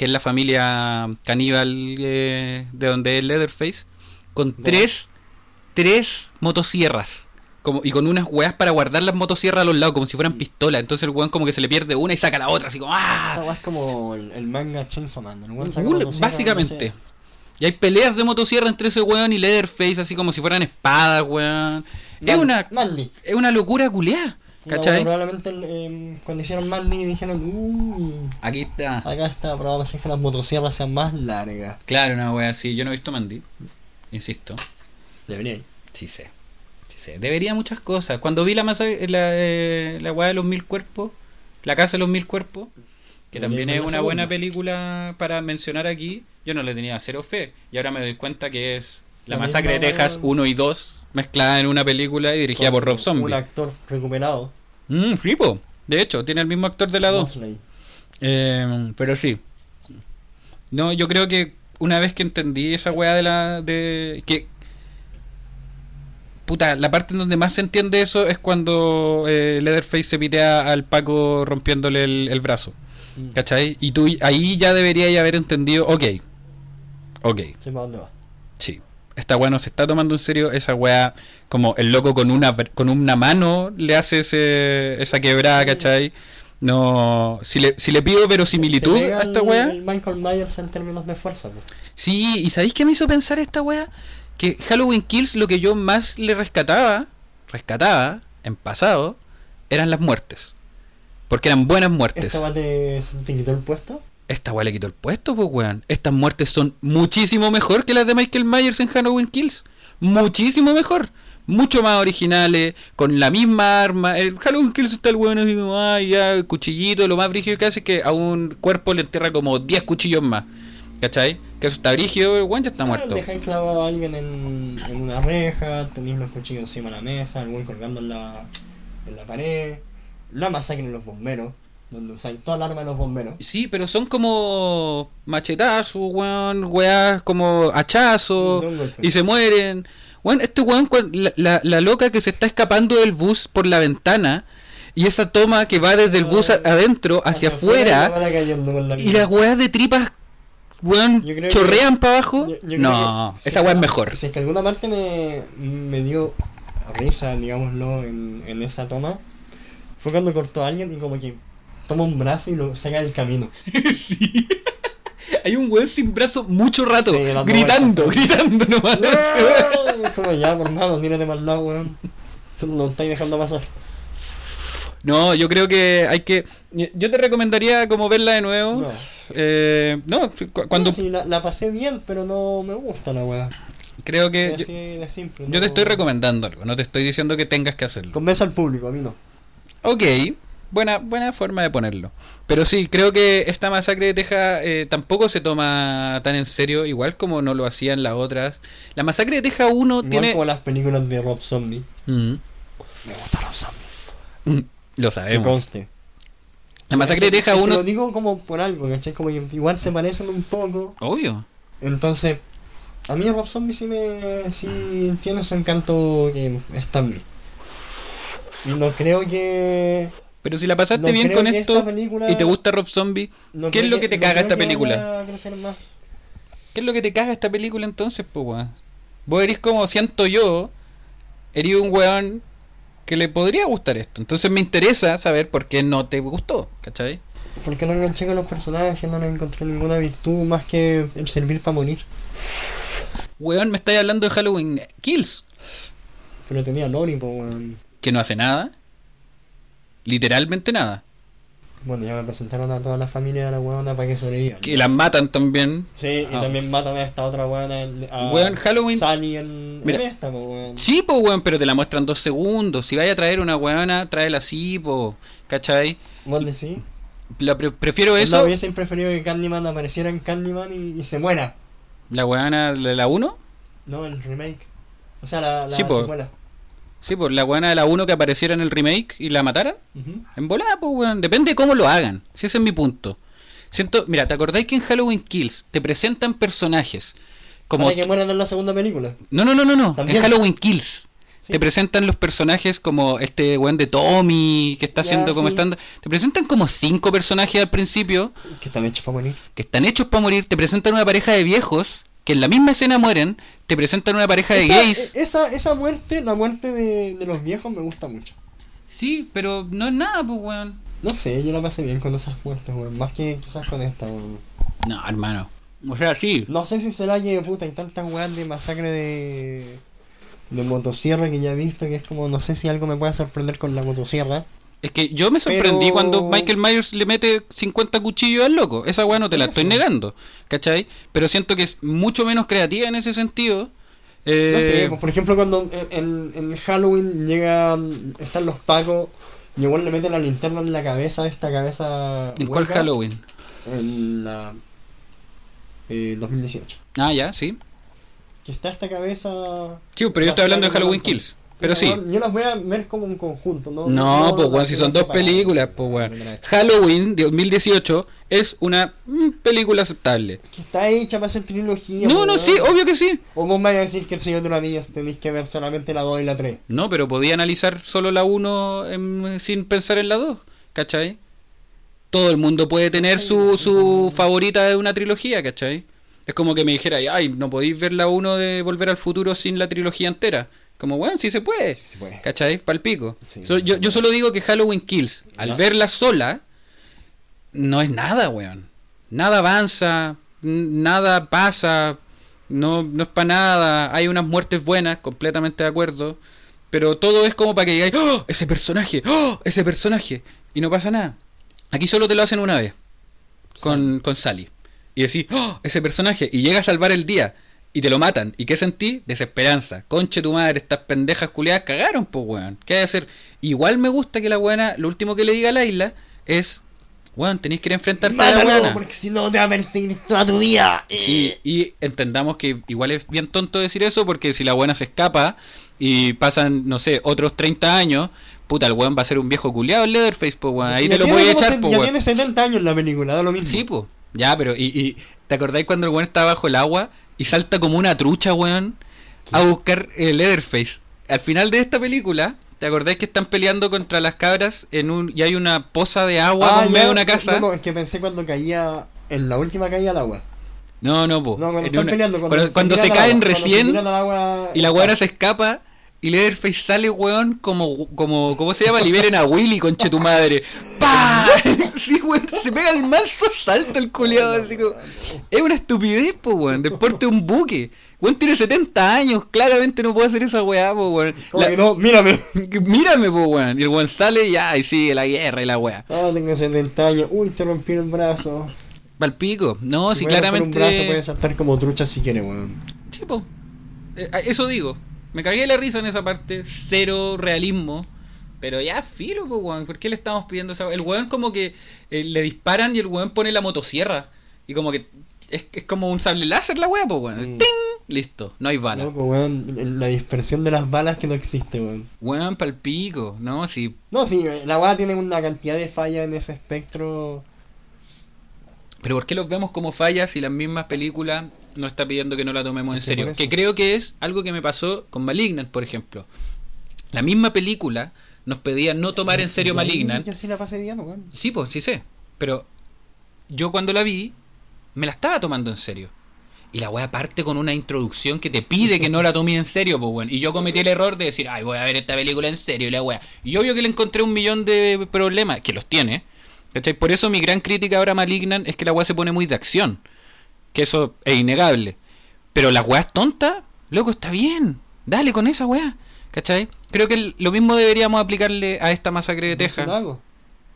A: que es la familia caníbal eh, de donde es Leatherface, con tres, tres motosierras. Como, y con unas weas para guardar las motosierras a los lados, como si fueran pistolas. Entonces el weón como que se le pierde una y saca la otra, así como ¡ah!
B: Esta es como el, el manga Chainsaw Man. el weón saca
A: básicamente.
B: no sé.
A: Y hay peleas de motosierra entre ese weón y Leatherface, así como si fueran espadas, weón. Es una, es una locura culeada. ¿Cachai?
B: Probablemente eh, cuando hicieron Mandy dijeron, uy,
A: Aquí está.
B: acá está, hacer que las motosierras sean más largas.
A: Claro, una wea así. Yo no he visto Mandy. Insisto.
B: Debería ir.
A: Sí sé. Sí sé. Debería muchas cosas. Cuando vi la masa, la, eh, la weá de los mil cuerpos, la casa de los mil cuerpos, que
B: Debería
A: también es una buena película para mencionar aquí, yo no le tenía cero fe. Y ahora me doy cuenta que es La,
B: La
A: Masacre de Texas
B: weá.
A: 1 y 2 mezclada en una película y dirigida por Rob Zombie.
B: Un actor recuperado.
A: Mm, sí, po. De hecho, tiene el mismo actor de la 2.
B: Mosley.
A: Eh, pero sí. No, yo creo que una vez que entendí esa weá de la. de que. Puta, la parte en donde más se entiende eso es cuando eh, Leatherface se pitea al Paco rompiéndole el, el brazo.
B: Mm.
A: ¿Cachai? Y tú ahí ya deberías haber entendido, ok. Ok,
B: Sé para dónde va.
A: sí. Esta weá no se está tomando en serio. Esa weá, como el loco con una, con una mano le hace ese, esa quebrada, ¿cachai? No. Si le, si le pido verosimilitud
B: Se
A: a esta weá.
B: El Michael Myers en términos de fuerza. pues.
A: Sí, ¿y sabéis qué me hizo pensar esta weá? Que Halloween Kills lo que yo más le rescataba, rescataba en pasado, eran las muertes. Porque eran buenas muertes.
B: ¿Esta va quitó el puesto?
A: Esta weá le quitó el puesto, pues weón. Estas muertes son muchísimo mejor que las de Michael Myers en Halloween Kills. Muchísimo mejor. Mucho más originales, con la misma arma. El Halloween Kills está el weón así como, ay, ya, cuchillito. Lo más brígido que hace es que a un cuerpo le entierra como 10 cuchillos más. ¿Cachai? Que eso está brígido, el weón ya está
B: Sí,
A: muerto.
B: Dejáis clavado a alguien en, en una reja, tenéis los cuchillos encima de la mesa, el weón colgando en la, en la pared, la masacre en los bomberos, donde usáis toda el arma de los bomberos.
A: Sí, pero son como machetazos, weón, weas como hachazos, y se mueren. Weón, este weón, la, la, la loca que se está escapando del bus por la ventana, y esa toma que va desde el bus adentro hacia afuera,
B: la
A: y las weas de tripas, weón, chorrean para abajo.
B: Yo- yo creo
A: no,
B: que si
A: esa wea es mejor.
B: Si es que alguna parte me, me dio risa, digámoslo, en, en esa toma, fue cuando cortó a alguien y como que toma un brazo y lo saca del camino.
A: sí. Hay un weón sin brazo mucho rato,
B: Sí,
A: gritando, gritando nomás.
B: Es como ya, por nada, mírate el lado, weón. No estáis dejando pasar.
A: No, yo creo que hay que. Yo te recomendaría como verla de nuevo.
B: No.
A: Eh, no, cu- cuando
B: No, sí, la, la pasé bien, pero no me gusta la weá.
A: creo que yo,
B: así de simple.
A: yo te estoy recomendando algo, no te estoy diciendo que tengas que hacerlo.
B: Convence al público, a mí no.
A: Ok, buena buena forma de ponerlo. Pero sí, creo que esta masacre de Texas eh, tampoco se toma tan en serio, igual como no lo hacían las otras. La masacre de Texas 1
B: Igual
A: tiene.
B: como las películas de Rob Zombie.
A: Mm,
B: Me gusta Rob Zombie.
A: lo
B: Que
A: sabemos.
B: conste.
A: La masacre de
B: que-
A: Texas
B: es que
A: 1.
B: Lo digo como por algo, ¿cachai? Como que igual se parecen un poco.
A: Obvio.
B: Entonces, a mí Rob Zombie sí me. sí tiene su encanto que está en mí. Y no creo que.
A: Pero si la pasaste
B: No
A: bien con esto
B: película-
A: y te gusta Rob Zombie,
B: no
A: ¿qué es lo que te
B: no
A: caga esta película?
B: más.
A: ¿Qué es lo que te caga esta película entonces, pues, weón? Vos eres como siento yo, eres un weón que le podría gustar esto. Entonces me interesa saber por qué no te gustó, ¿cachai?
B: Porque no enganché con los personajes, no le encontré ninguna virtud más que el servir para morir.
A: Weón, me estáis hablando de Halloween Kills,
B: Pero tenía Lori, pues, weón.
A: que no hace nada. Literalmente nada.
B: Bueno, ya me presentaron a toda la familia de la weona para que sobrevivan.
A: Que las matan también.
B: Sí, y
A: Ah.
B: también matan a esta otra en- A
A: Weón, Halloween-
B: Sally en,
A: Mira.
B: en esta, pues, weón.
A: Sí, pues, weón, pero te la muestran dos segundos. Si vaya a traer una weona, tráela así, po, ¿cachai?
B: ¿Vos decís?
A: La pre- prefiero
B: No,
A: eso.
B: hubiese preferido que Candyman apareciera en Candyman y, y se muera.
A: La weona, la la 1.
B: No, el remake. O sea, la, la
A: Sí, po.
B: secuela.
A: Sí, pues la weona de la 1 que apareciera en el remake y la mataran.
B: Ujú.
A: En volada, pues, weón. Depende de cómo lo hagan. Si ese es mi punto. Siento, mira, ¿te acordáis que en Halloween Kills te presentan personajes como.
B: Para que mueran en la segunda película.
A: No, no, no, no, no.
B: También.
A: En Halloween Kills.
B: Sí.
A: Te presentan los personajes como este weón de Tommy, que está haciendo como
B: sí.
A: stand Te presentan como cinco personajes al principio
B: Que están hechos para morir.
A: que están hechos para morir. Te presentan una pareja de viejos que en la misma escena mueren. Te presentan una pareja de
B: esa,
A: gays.
B: e- esa, esa muerte, la muerte de, de los viejos me gusta mucho.
A: Sí, pero no es nada, pues, weón.
B: No sé, yo la pasé bien con esas muertes, weón. Más que quizás con esta, weón.
A: No, hermano. O sea, sí.
B: No sé si será que, puta, hay tantas weas de masacre de... de motosierra que ya he visto, que es como, no sé si algo me pueda sorprender con la motosierra.
A: Es que yo me sorprendí
B: Pero-
A: cuando Michael Myers le mete 50 cuchillos al loco. Esa weá no te la estoy negando, ¿cachai? Pero siento que es mucho menos creativa en ese sentido. Eh,
B: No sé, pues, por ejemplo, cuando en, en- en Halloween llegan, están los pacos, y igual le meten la linterna en la cabeza, esta cabeza.
A: ¿En cuál
B: hueca,
A: Halloween?
B: En la. eh, 2018.
A: Ah, ya, sí.
B: Que está esta cabeza.
A: Sí, pero yo estoy hablando de Halloween Kills. Pero sí.
B: Yo las voy a ver como un conjunto, ¿no?
A: No, pues
B: las
A: weón, si son dos
B: separadas.
A: películas, pues weón.
B: Vez.
A: Halloween de 2018 es una mm, película aceptable.
B: Que está hecha para hacer trilogía.
A: No,
B: pues,
A: no,
B: weón.
A: sí, obvio que sí.
B: O vos me vas a decir que el Señor de los Anillos tenéis que ver solamente la 2 y la 3.
A: No, pero podía analizar solo la 1 sin pensar en la 2, ¿cachai? Todo el mundo puede tener su, su favorita de una trilogía, ¿cachai? Es como que me dijera, ay, no podéis ver la 1 de Volver al Futuro sin la trilogía entera. Como, bueno, sí se puede.
B: Sí se puede.
A: ¿Cachai? Palpico.
B: Sí,
A: So-
B: sí
A: yo, yo solo digo que Halloween Kills, al verla sola, no es nada, weón. Nada avanza, nada pasa, no, no es para nada. Hay unas muertes buenas, completamente de acuerdo. Pero todo es como para que digáis, ¡Oh! Ese personaje, ¡Oh! Ese personaje. Y no pasa nada. Aquí solo te lo hacen una vez. Con, con Sally. Y decís, ¡Oh! Ese personaje. Y llega a salvar el día. Y te lo matan. ¿Y qué sentí? Desesperanza. Conche tu madre, estas pendejas culiadas cagaron, pues weón. ¿Qué hay que hacer? Igual me gusta que la buena, lo último que le diga a la isla es, weón, tenéis que ir a enfrentarte a la buena.
B: porque si no te va a perseguir toda tu vida.
A: Sí, y entendamos que igual es bien tonto decir eso porque si la buena se escapa y pasan, no sé, otros 30 años, puta, el weón va a ser un viejo culiado el Leatherface, pues weón. Ahí te lo voy a echar,
B: se-
A: pues
B: Ya
A: weón.
B: tiene 70 años la película, da lo mismo.
A: Sí, pues. Ya, pero, y, y ¿te acordáis cuando el weón está bajo el agua y salta como una trucha, weón, a buscar el Leatherface? Al final de esta película, ¿te acordáis que están peleando contra las cabras en un y hay una poza de agua
B: Ah,
A: en medio de una casa?
B: No, no, es que pensé cuando caía. En la última caía al agua.
A: No, no, po.
B: No, cuando están
A: una-
B: peleando. Cuando,
A: cuando- cuando se caen
B: agua, cuando se
A: recién
B: agua,
A: y la weona se escapa y Leatherface sale, weón, como, como, ¿cómo se llama? Liberen a Willy, conche tu madre. ¡Pah! Sí, weón, se pega el manso salto el culiado, así como... Es una estupidez, po, weón, deporte un buque. Weón tiene 70 años, claramente no puede hacer esa weá, po, weón.
B: Como
A: La-
B: que no, mírame.
A: Mírame, po, weón. Y el weón sale y ya, y sigue la guerra y la weá.
B: Ah, tengo 70 años. Uy, te rompí el brazo.
A: Palpico. No, si
B: Si
A: claramente...
B: un brazo puede saltar como trucha si quiere, weón.
A: Sí, po. Eh, eso digo. Me cagué la risa en esa parte. Cero realismo. Pero ya, filo, po, weón. ¿Por qué le estamos pidiendo esa El weón como que eh, le disparan y el weón pone la motosierra. Y como que es, es como un sable láser la weá, po, weón.
B: Mm.
A: ¡Ting! Listo, no hay bala.
B: Loco, weón. La dispersión de las balas que no existe, weón.
A: Weón, palpico. No, sí.
B: No, sí, la weá tiene una cantidad de fallas en ese espectro.
A: Pero ¿por qué los vemos como fallas si las mismas películas no está pidiendo que no la tomemos en serio? Que creo que es algo que me pasó con Malignant, por ejemplo. La misma película nos pedía no tomar en serio Malignant.
B: Yo sí la pasé bien, weón.
A: Sí, pues, sí sé. Pero yo cuando la vi, me la estaba tomando en serio. Y la weá parte con una introducción que te pide que no la tome en serio, pues weón. Y yo cometí el error de decir, ay, voy a ver esta película en serio y la weá. Y obvio que le encontré un millón de problemas, que los tiene. ¿cachai? Por eso mi gran crítica ahora a Malignan es que la weá se pone muy de acción. Que eso es innegable. Pero las weas tontas, loco, está bien. Dale con esa weá. ¿Cachai? Creo que el- lo mismo deberíamos aplicarle a esta masacre de Texas.
B: hago.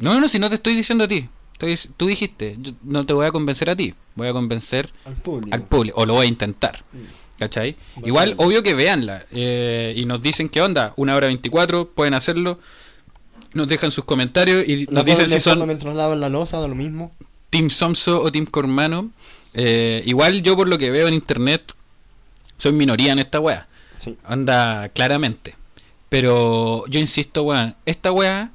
A: No, no, si no te estoy diciendo a ti. Estoy- tú dijiste, yo no te voy a convencer a ti, voy a convencer
B: Al público.
A: al público, o lo voy a intentar.
B: Mm.
A: ¿Cachai?
B: Bacán.
A: Igual, obvio que veanla. eh, y nos dicen qué onda, una hora 24, pueden hacerlo. Nos dejan sus comentarios y nos dicen si son
B: mientras lavan la losa, da lo mismo.
A: Team Somso o Team Cormano. Eh, igual yo por lo que veo en internet, soy minoría en esta wea.
B: Sí.
A: Anda claramente. Pero yo insisto, weón, esta wea...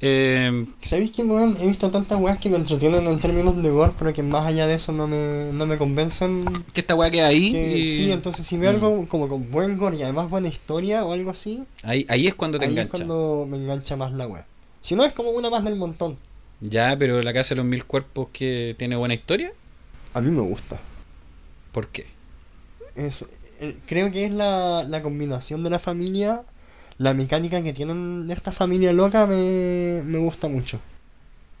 A: Eh,
B: ¿Sabéis que, weón? He visto tantas weas que me entretienen en términos de gore, pero que más allá de eso no me, no me convencen.
A: que esta wea queda ahí.
B: Que-
A: y-
B: Sí, entonces si veo
A: Mm.
B: algo como con buen gore y además buena historia o algo así,
A: Ahí, ahí es cuando te
B: ahí es
A: engancha.
B: cuando me engancha más la wea. Si no, es como una más del montón.
A: Ya, pero la casa de los mil cuerpos que tiene buena historia,
B: A mí me gusta.
A: ¿por qué?
B: Es, creo que es la, la combinación de la familia, la mecánica que tienen esta familia loca me, me gusta mucho.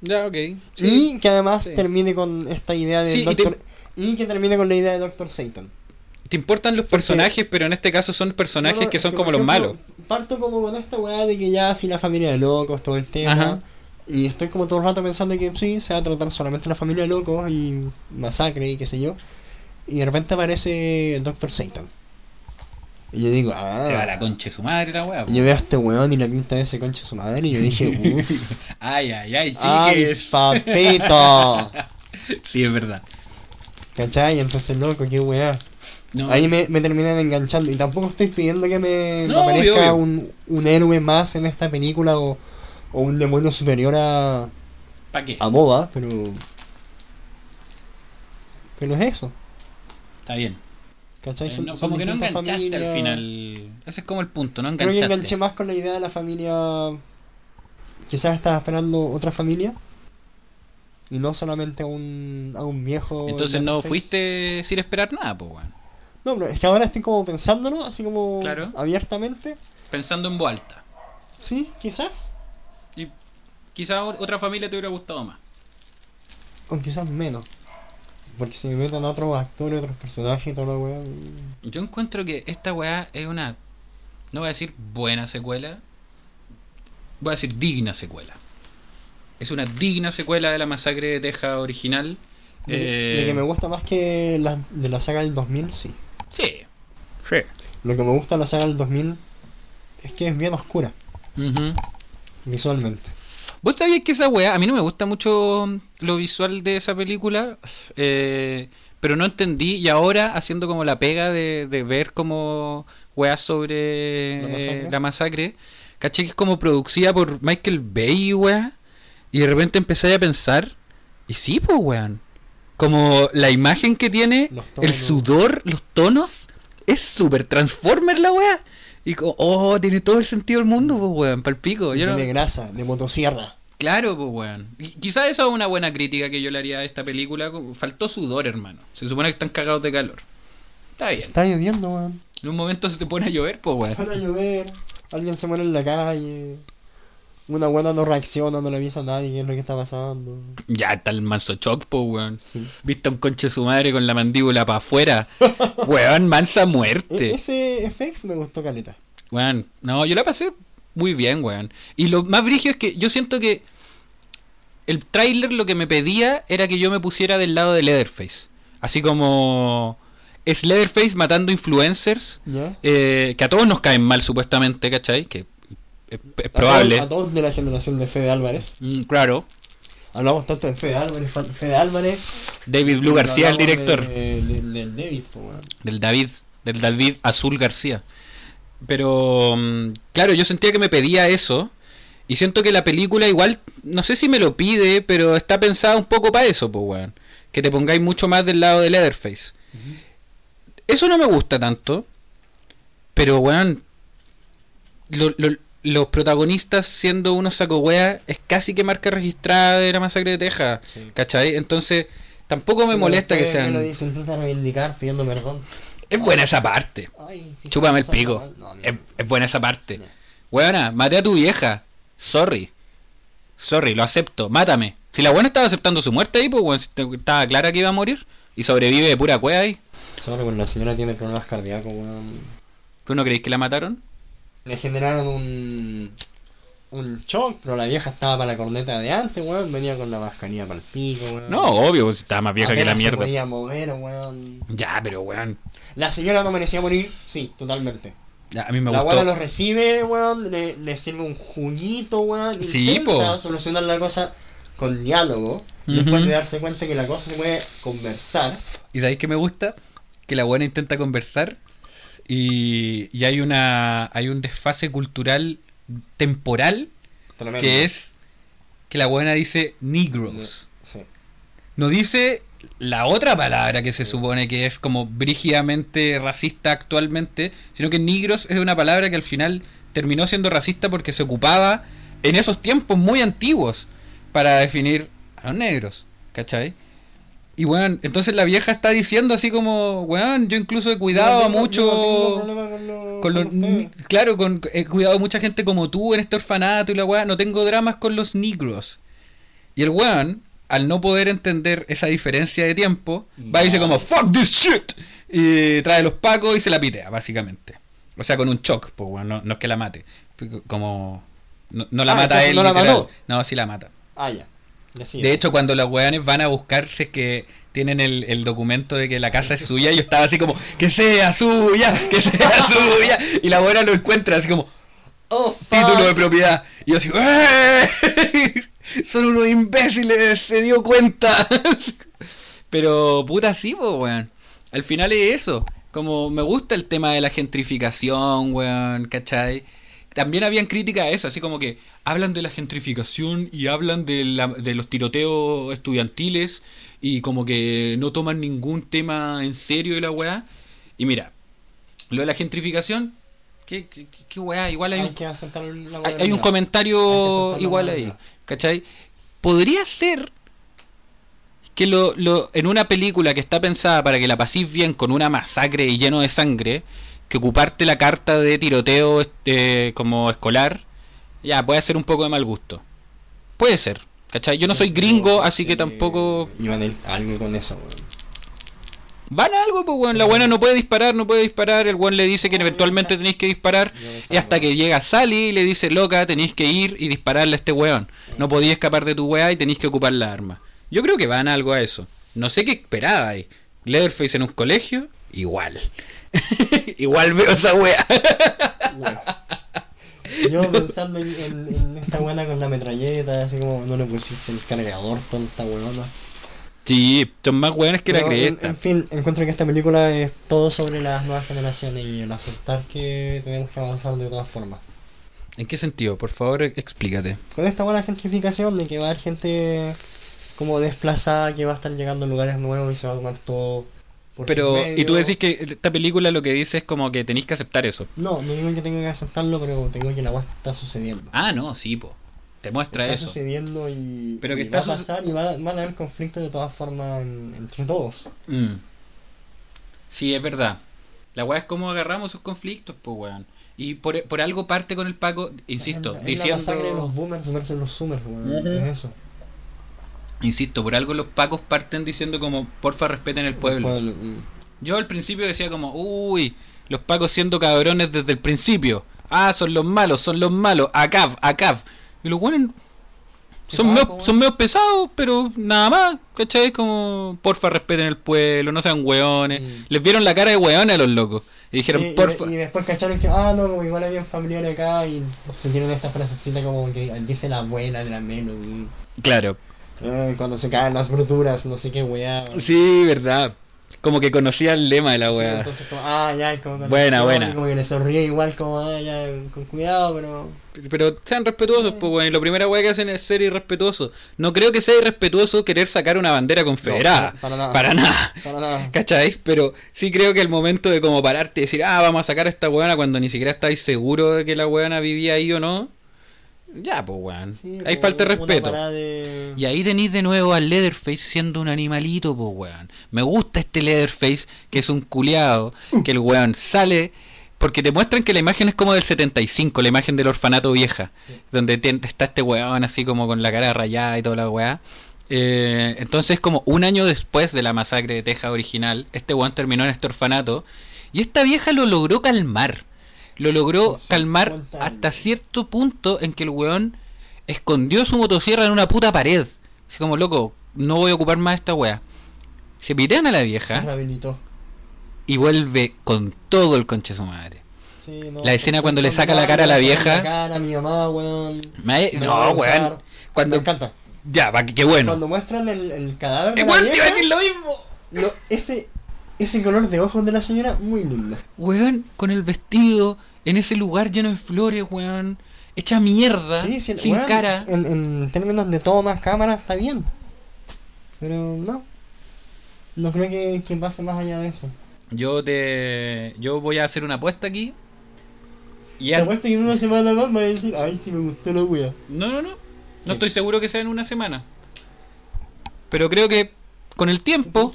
A: Ya, ok.
B: Y que además
A: Sí.
B: termine con esta idea de
A: Sí, y te-
B: Doctor... Y que termine con la idea de Doctor Satan.
A: te importan los personajes, pero en este caso son personajes
B: No, no,
A: que son como los
B: ejemplo,
A: malos.
B: Parto como con esta weá de que ya así la familia de locos, todo el tema.
A: Ajá.
B: Y estoy como todo el rato pensando que sí, se va a tratar solamente la familia de locos y masacre y qué sé yo. Y de repente aparece Doctor Satan. Y yo digo, ah.
A: Se va a la concha de su madre la weá.
B: yo veo a este weón y la pinta de ese concha de su madre y yo dije, uff.
A: Ay, ay, ay,
B: ¡Ay,
A: chiques.
B: papito!
A: sí, es verdad.
B: ¿Cachai? Entonces, loco, qué weá.
A: No,
B: Ahí me, me terminan enganchando. Y tampoco estoy pidiendo que me, aparezca
A: obvio, obvio.
B: Un, un héroe más en esta película o, o un demonio superior a,
A: ¿Para qué?
B: a Boba, pero. Pero es eso.
A: Está bien.
B: ¿Cachai?
A: Eh,
B: Son-
A: no,
B: son
A: como que no enganchaste al final. Ese es como el punto, no
B: Creo que
A: enganchaste.
B: enganché más con la idea de la familia. Quizás estaba esperando otra familia. Y no solamente a un, a un viejo.
A: Entonces no fuiste sin esperar nada, pues, weón.
B: No, pero es que ahora estoy como pensándolo, así como
A: Claro.
B: abiertamente.
A: Pensando en voz alta.
B: Sí, quizás.
A: Y quizás otra familia te hubiera gustado más.
B: O quizás menos. Porque si me meten a otros actores, otros personajes y toda la weá.
A: Yo encuentro que esta weá es una. No voy a decir buena secuela. Voy a decir digna secuela. Es una digna secuela de la masacre de Texas original.
B: De,
A: Eh,
B: de que me gusta más que la, de la saga del 2000, sí.
A: Sí. Sí.
B: Lo que me gusta de la saga del 2000 es que es bien oscura,
A: Ujú.
B: visualmente.
A: ¿Vos sabías que esa weá, a mí no me gusta mucho lo visual de esa película, eh, pero no entendí y ahora haciendo como la pega de, de ver como weá sobre
B: ¿La masacre?
A: la masacre, caché que es como producida por Michael Bay, weá, y de repente empecé a pensar, y sí, pues weón, como la imagen que tiene, el sudor, los tonos, es súper Transformer la weá. Y como, oh, tiene todo el sentido del mundo, pues weón, palpico. Yo no-
B: tiene grasa, de motosierra.
A: Claro, pues weón. Y Quizás eso es una buena crítica que yo le haría a esta película. Faltó sudor, hermano. Se supone que están cagados de calor. Está bien.
B: Está lloviendo, weón.
A: En un momento se te pone a llover, pues weón.
B: Van a llover, alguien se muere en la calle. Una buena no reacciona, no le avisa a nadie qué es lo que está pasando.
A: Ya está el manso shock, pues weón.
B: Sí.
A: Viste a un conche de su madre con la mandíbula para afuera. weón, mansa
B: E-
A: muerte.
B: ese FX me gustó caleta.
A: Weón, no, yo la pasé muy bien, weón. Y lo más brigio es que yo siento que el tráiler lo que me pedía era que yo me pusiera del lado de Leatherface. Así como es Leatherface matando influencers
B: ¿Ya?
A: eh, que a todos nos caen mal supuestamente, ¿cachai? Que es, probable.
B: todos, a todos de la generación de Fede Álvarez.
A: Mm, claro.
B: Hablamos tanto de Fede Álvarez, Fede Álvarez.
A: David Blue García, el director.
B: de- de- del David.
A: Del David, del David Azul García. Pero, mm, claro, yo sentía que me pedía eso. Y siento que la película igual, no sé si me lo pide, pero está pensada un poco para eso, pues, weón. Que te pongáis mucho más del lado de Leatherface. Eso no me gusta tanto. Pero, weón, lo- lo- los protagonistas siendo unos saco wea es casi que marca registrada de la masacre de Texas.
B: Sí.
A: ¿Cachai? Entonces, tampoco me
B: Pero
A: molesta que sean...
B: Lo dicen, intenta reivindicar pidiendo perdón.
A: Es buena esa parte.
B: Ay, si
A: Chúpame el pico.
B: No,
A: Es, buena esa parte.
B: No.
A: Weona, maté a tu vieja. Sorry. Sorry, lo acepto. Mátame. Si la buena estaba aceptando su muerte ahí, pues estaba clara que iba a morir. Y sobrevive de pura cueva ahí.
B: Solo con la señora tiene problemas cardíacos, weón.
A: ¿Tú no creéis que la mataron?
B: Le generaron un. un shock, pero la vieja estaba para la corneta de antes, weón. Venía con la mascarilla para el pico, weón.
A: No, obvio, pues, estaba más vieja que la
B: Apenas se
A: mierda.
B: podía mover, weón.
A: Ya, pero weón.
B: La señora no merecía morir, sí, totalmente.
A: ya, a mí me
B: la
A: gustó.
B: los recibe, weón, le, le sirve un juguito, weón.
A: Sí,
B: intenta
A: po.
B: solucionar la cosa con diálogo. Después de darse cuenta que la cosa se puede conversar.
A: ¿Y sabéis que me gusta? Que la buena intenta conversar y, y hay una hay un desfase cultural temporal
B: Tremendo.
A: que es que la buena dice negros.
B: Sí.
A: No dice la otra palabra que se supone que es como brígidamente racista actualmente, sino que negros es una palabra que al final terminó siendo racista porque se ocupaba en esos tiempos muy antiguos para definir a los negros, ¿cachai? Y bueno, entonces la vieja está diciendo así como, weón, yo incluso he cuidado a
B: no
A: mucho...
B: no con lo-
A: con los,
B: con
A: claro, con, he cuidado a mucha gente como tú en este orfanato y la weá, no tengo dramas con los negros. Y el weón, al no poder entender esa diferencia de tiempo, va y dice como, fuck this shit. y trae a los pacos y se la pitea, básicamente. O sea, con un shock, pues, weón, no, es que la mate. Como. No, la
B: Ah,
A: mata él,
B: no la mató.
A: No, sí la mata.
B: Ah, ya.
A: De hecho, cuando los weones van a buscar si es que tienen el, el documento de que la casa es suya, yo estaba así como, que sea suya, que sea suya. Y la buena lo encuentra así como,
B: Oh,
A: título de propiedad. Y yo así, ¡eh! Son unos imbéciles, se dio cuenta. Pero puta sí, pues, weón. Al final es eso. Como me gusta el tema de la gentrificación, weón, ¿cachai? También habían críticas a eso, así como que hablan de la gentrificación y hablan de, la- de los tiroteos estudiantiles y como que no toman ningún tema en serio de la weá. Y mira, lo de la gentrificación, ¿qué, qué, qué- weá? Igual hay
B: Hay
A: un
B: que la
A: hay, hay un.
B: Hay
A: comentario
B: la
A: igual ahí. ¿cachai? Podría ser que lo, lo, en una película que está pensada para que la pasís bien con una masacre y lleno de sangre, que ocuparte la carta de tiroteo este, como escolar, ya, puede ser un poco de mal gusto. Puede ser, ¿cachai? Yo no soy gringo, así que tampoco...
B: Iban a a algo con eso, weón.
A: Van a algo, pues, weón. La buena no puede disparar, no puede disparar. El weón le dice que eventualmente tenéis que disparar. Y hasta que llega Sally y le dice, loca, tenéis que ir y dispararle a este weón. No podías escapar de tu weá y tenéis que ocupar la arma. Yo creo que van algo a eso. No sé qué esperaba ahí. Leatherface en un colegio, igual. igual veo esa.
B: Weón. Yo pensando en, en- en esta buena con la metralleta, así como no le pusiste el cargador, tonta weona.
A: sí, son más weones que la
B: Pero, en,
A: cresta.
B: en fin, encuentro que esta película es todo sobre las nuevas generaciones y el aceptar que tenemos que avanzar de todas formas.
A: ¿En qué sentido? Por favor, explícate.
B: Con esta buena gentrificación de que va a haber gente como desplazada que va a estar llegando a lugares nuevos y se va a tomar todo por
A: Pero, y tú decís que esta película lo que dice es como que tenéis que aceptar eso.
B: No, no digo que tenga que aceptarlo, pero tengo que la weá está sucediendo.
A: Ah, no, sí, po. Te muestra
B: está
A: eso.
B: sucediendo y,
A: Pero que
B: y
A: está
B: va a pasar y va, van a haber conflictos de todas formas en- entre todos.
A: Mm. Sí, es verdad. La weá es como agarramos esos conflictos, pues weón. Y por, por algo parte con el Paco, insisto,
B: es, la- es
A: diciendo.
B: la masacre de los boomers versus los zoomers, weón. Es eso.
A: Insisto, por algo los Pacos parten diciendo como, porfa, respeten el pueblo.
B: Pueblo.
A: Yo al principio decía como, uy, los Pacos siendo cabrones desde el principio. Ah, son los malos, son los malos. Acav, Acav. Y los buenos son, medio,
B: weón.
A: son medio pesados, pero nada más. ¿Cachai? Como, porfa, respeten el pueblo, no sean hueones.
B: Mm.
A: Les vieron la cara de hueones a los locos. Y dijeron,
B: Sí, y,
A: porfa.
B: de- y después cacharon que, ah, no, como igual había familiares acá y sintieron esta frasecita como que dice la abuela de la Melody.
A: Claro.
B: Ay, cuando se caen las bruturas, no sé qué weá.
A: Sí, verdad. Como que conocía el lema de la
B: Sí,
A: weá.
B: entonces como, ah, ya, como
A: Buena, buena.
B: como que le sonríe igual, como, ah, ya, con cuidado, pero.
A: Pero sean respetuosos, pues bueno. Y la primera weá que hacen es ser irrespetuosos. No creo que sea irrespetuoso querer sacar una bandera confederada.
B: No, para- nada.
A: Para nada.
B: Para nada.
A: ¿Cachai? Pero sí creo que el momento de como pararte y decir, ah, vamos a sacar a esta weona cuando ni siquiera estáis seguros de que la weona vivía ahí o no. Ya, pues weón.
B: Sí,
A: Hay
B: como
A: falta de respeto.
B: de-
A: Y ahí tenéis de nuevo al Leatherface siendo un animalito, pues weón. Me gusta este Leatherface, que es un culiado, que el weón sale. Porque te muestran que la imagen es como del 75, la imagen del orfanato vieja.
B: Sí.
A: Donde te- está este weón así como con la cara rayada y toda la weá. Eh, entonces, como un año después de la masacre de Texas original, este weón terminó en este orfanato. Y esta vieja lo logró calmar. Lo logró calmar
B: 50 años.
A: hasta cierto punto en que el weón escondió su motosierra en una puta pared. Así como, loco, no voy a ocupar más esta weá. Se pitean a la
B: Se
A: vieja
B: rehabilitó.
A: y vuelve con todo el conche de su madre.
B: Sí, no,
A: La escena cuando le saca la cara a la vieja.
B: La cara a mi mamá, weón.
A: Me- no, weón. Cuando,
B: Me encanta.
A: ya, va, qué bueno.
B: Cuando muestran el, el cadáver de la
A: Igual te iba a decir lo mismo.
B: lo- ese, ese color de ojos de la señora, muy lindo.
A: Weón, con el vestido, en ese lugar lleno de flores, weón. Hecha mierda,
B: Sí, sí,
A: sin
B: weón,
A: cara.
B: En, en términos de tomas, cámara, está bien. Pero no. No creo que, que pase más allá de eso.
A: Yo te. Yo voy a hacer una apuesta aquí. Y
B: Te apuesto que en una semana más me va a decir, ay, sí me gustó la wea.
A: No, no, no. No estoy seguro que sea en una semana. Pero creo que con el tiempo,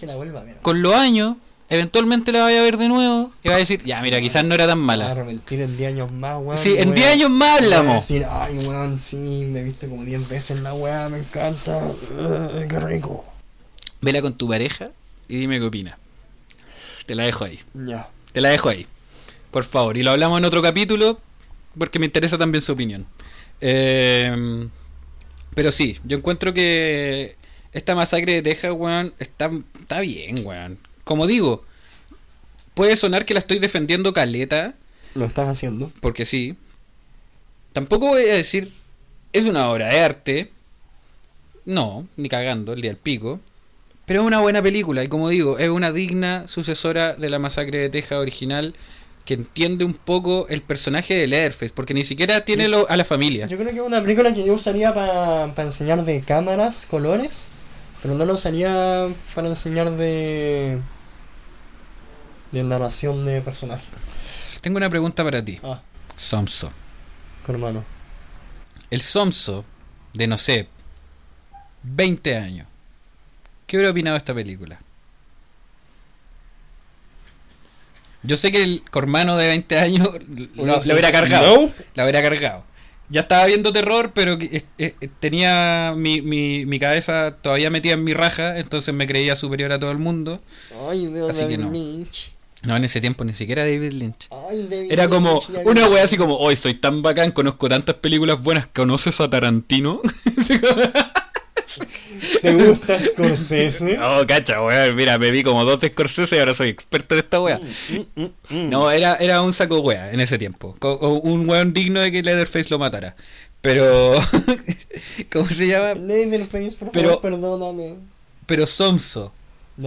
A: con los años, eventualmente la vaya a ver de nuevo y va a decir, ya, mira, quizás no era tan
B: Me
A: mala.
B: arrepentir en 10 años más, weón.
A: Sí, en
B: voy
A: 10
B: a-
A: años más hablamos.
B: decir, ay, weón, sí, me he visto como 10 veces la wea, me encanta. Ugh, qué rico.
A: Vela con tu pareja y dime qué opinas. Te la dejo ahí.
B: Ya.
A: Te la dejo ahí. Por favor. Y lo hablamos en otro capítulo porque me interesa también su opinión. Eh, pero sí, yo encuentro que esta masacre de Texas, weón, está, está bien, weón. Como digo, puede sonar que la estoy defendiendo caleta,
B: Lo estás haciendo.
A: porque sí. Tampoco voy a decir, es una obra de arte. No, ni cagando, el día del pico. Pero es una buena película, y como digo, es una digna sucesora de la masacre de Texas original que entiende un poco el personaje de Leatherface, porque ni siquiera tiene lo- a la familia.
B: Yo creo que es una película que yo usaría para enseñar de cámaras, colores, pero no la usaría para enseñar de. De narración de personaje.
A: Tengo una pregunta para ti,
B: Ah,
A: Somso.
B: hermano.
A: El Somso de, no sé, 20 años. ¿Qué hubiera opinado de esta película? Yo sé que el Cormano de 20 años lo, lo hubiera cargado.
B: No.
A: La hubiera cargado. Ya estaba viendo terror, pero eh, eh, tenía mi, mi, mi cabeza todavía metida en mi raja, entonces me creía superior a todo el mundo.
B: Ay, veo
A: Así que no.
B: Lynch.
A: No, en ese tiempo ni siquiera David Lynch.
B: Ay, David
A: Era como
B: Lynch,
A: una wea así como, hoy soy tan bacán, conozco tantas películas buenas, ¿conoces a Tarantino?
B: ¿Te gusta Scorsese?
A: Oh, cacha, weón. Mira, me vi como dos de Scorsese y ahora soy experto en esta wea.
B: Mm, mm, mm.
A: No, era, era un saco wea en ese tiempo. O un weón digno de que Leatherface lo matara. Pero. ¿Cómo se llama?
B: Leatherface, por
A: Pero-
B: perdóname.
A: Pero Somso,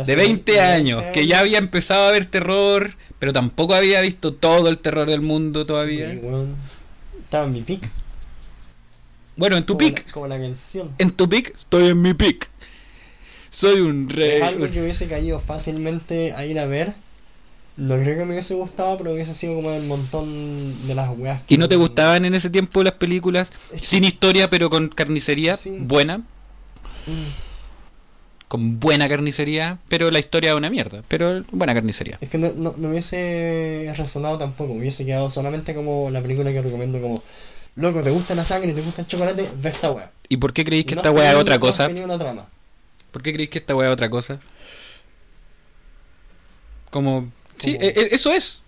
A: de
B: sé,
A: 20
B: de
A: años,
B: 20
A: que ya había empezado a ver terror, pero tampoco había visto todo el terror del mundo todavía.
B: Sí. Estaba en mi pick.
A: Bueno, en tu
B: como
A: pick.
B: la- Como la canción.
A: En tu pick, estoy en mi pick. Soy un rey.
B: Es algo que hubiese caído fácilmente a ir a ver. No creo que me hubiese gustado, pero hubiese sido como el montón de las weas.
A: ¿Y no
B: que-
A: te gustaban en ese tiempo las películas
B: Es que-
A: sin historia pero con carnicería
B: Sí.
A: buena?
B: Mm.
A: Con buena carnicería, pero la historia es una mierda. Pero buena carnicería.
B: Es que no, no, no hubiese resonado tampoco. Hubiese quedado solamente como la película que recomiendo como... Loco, ¿te gusta la sangre? ¿Te gusta el chocolate? Ve esta wea.
A: ¿Y por qué creéis que
B: No
A: esta weá es otra cosa?
B: tenido una trama.
A: ¿Por qué creéis que esta weá es otra cosa? Como... Sí,
B: Como-
A: e- e- eso es.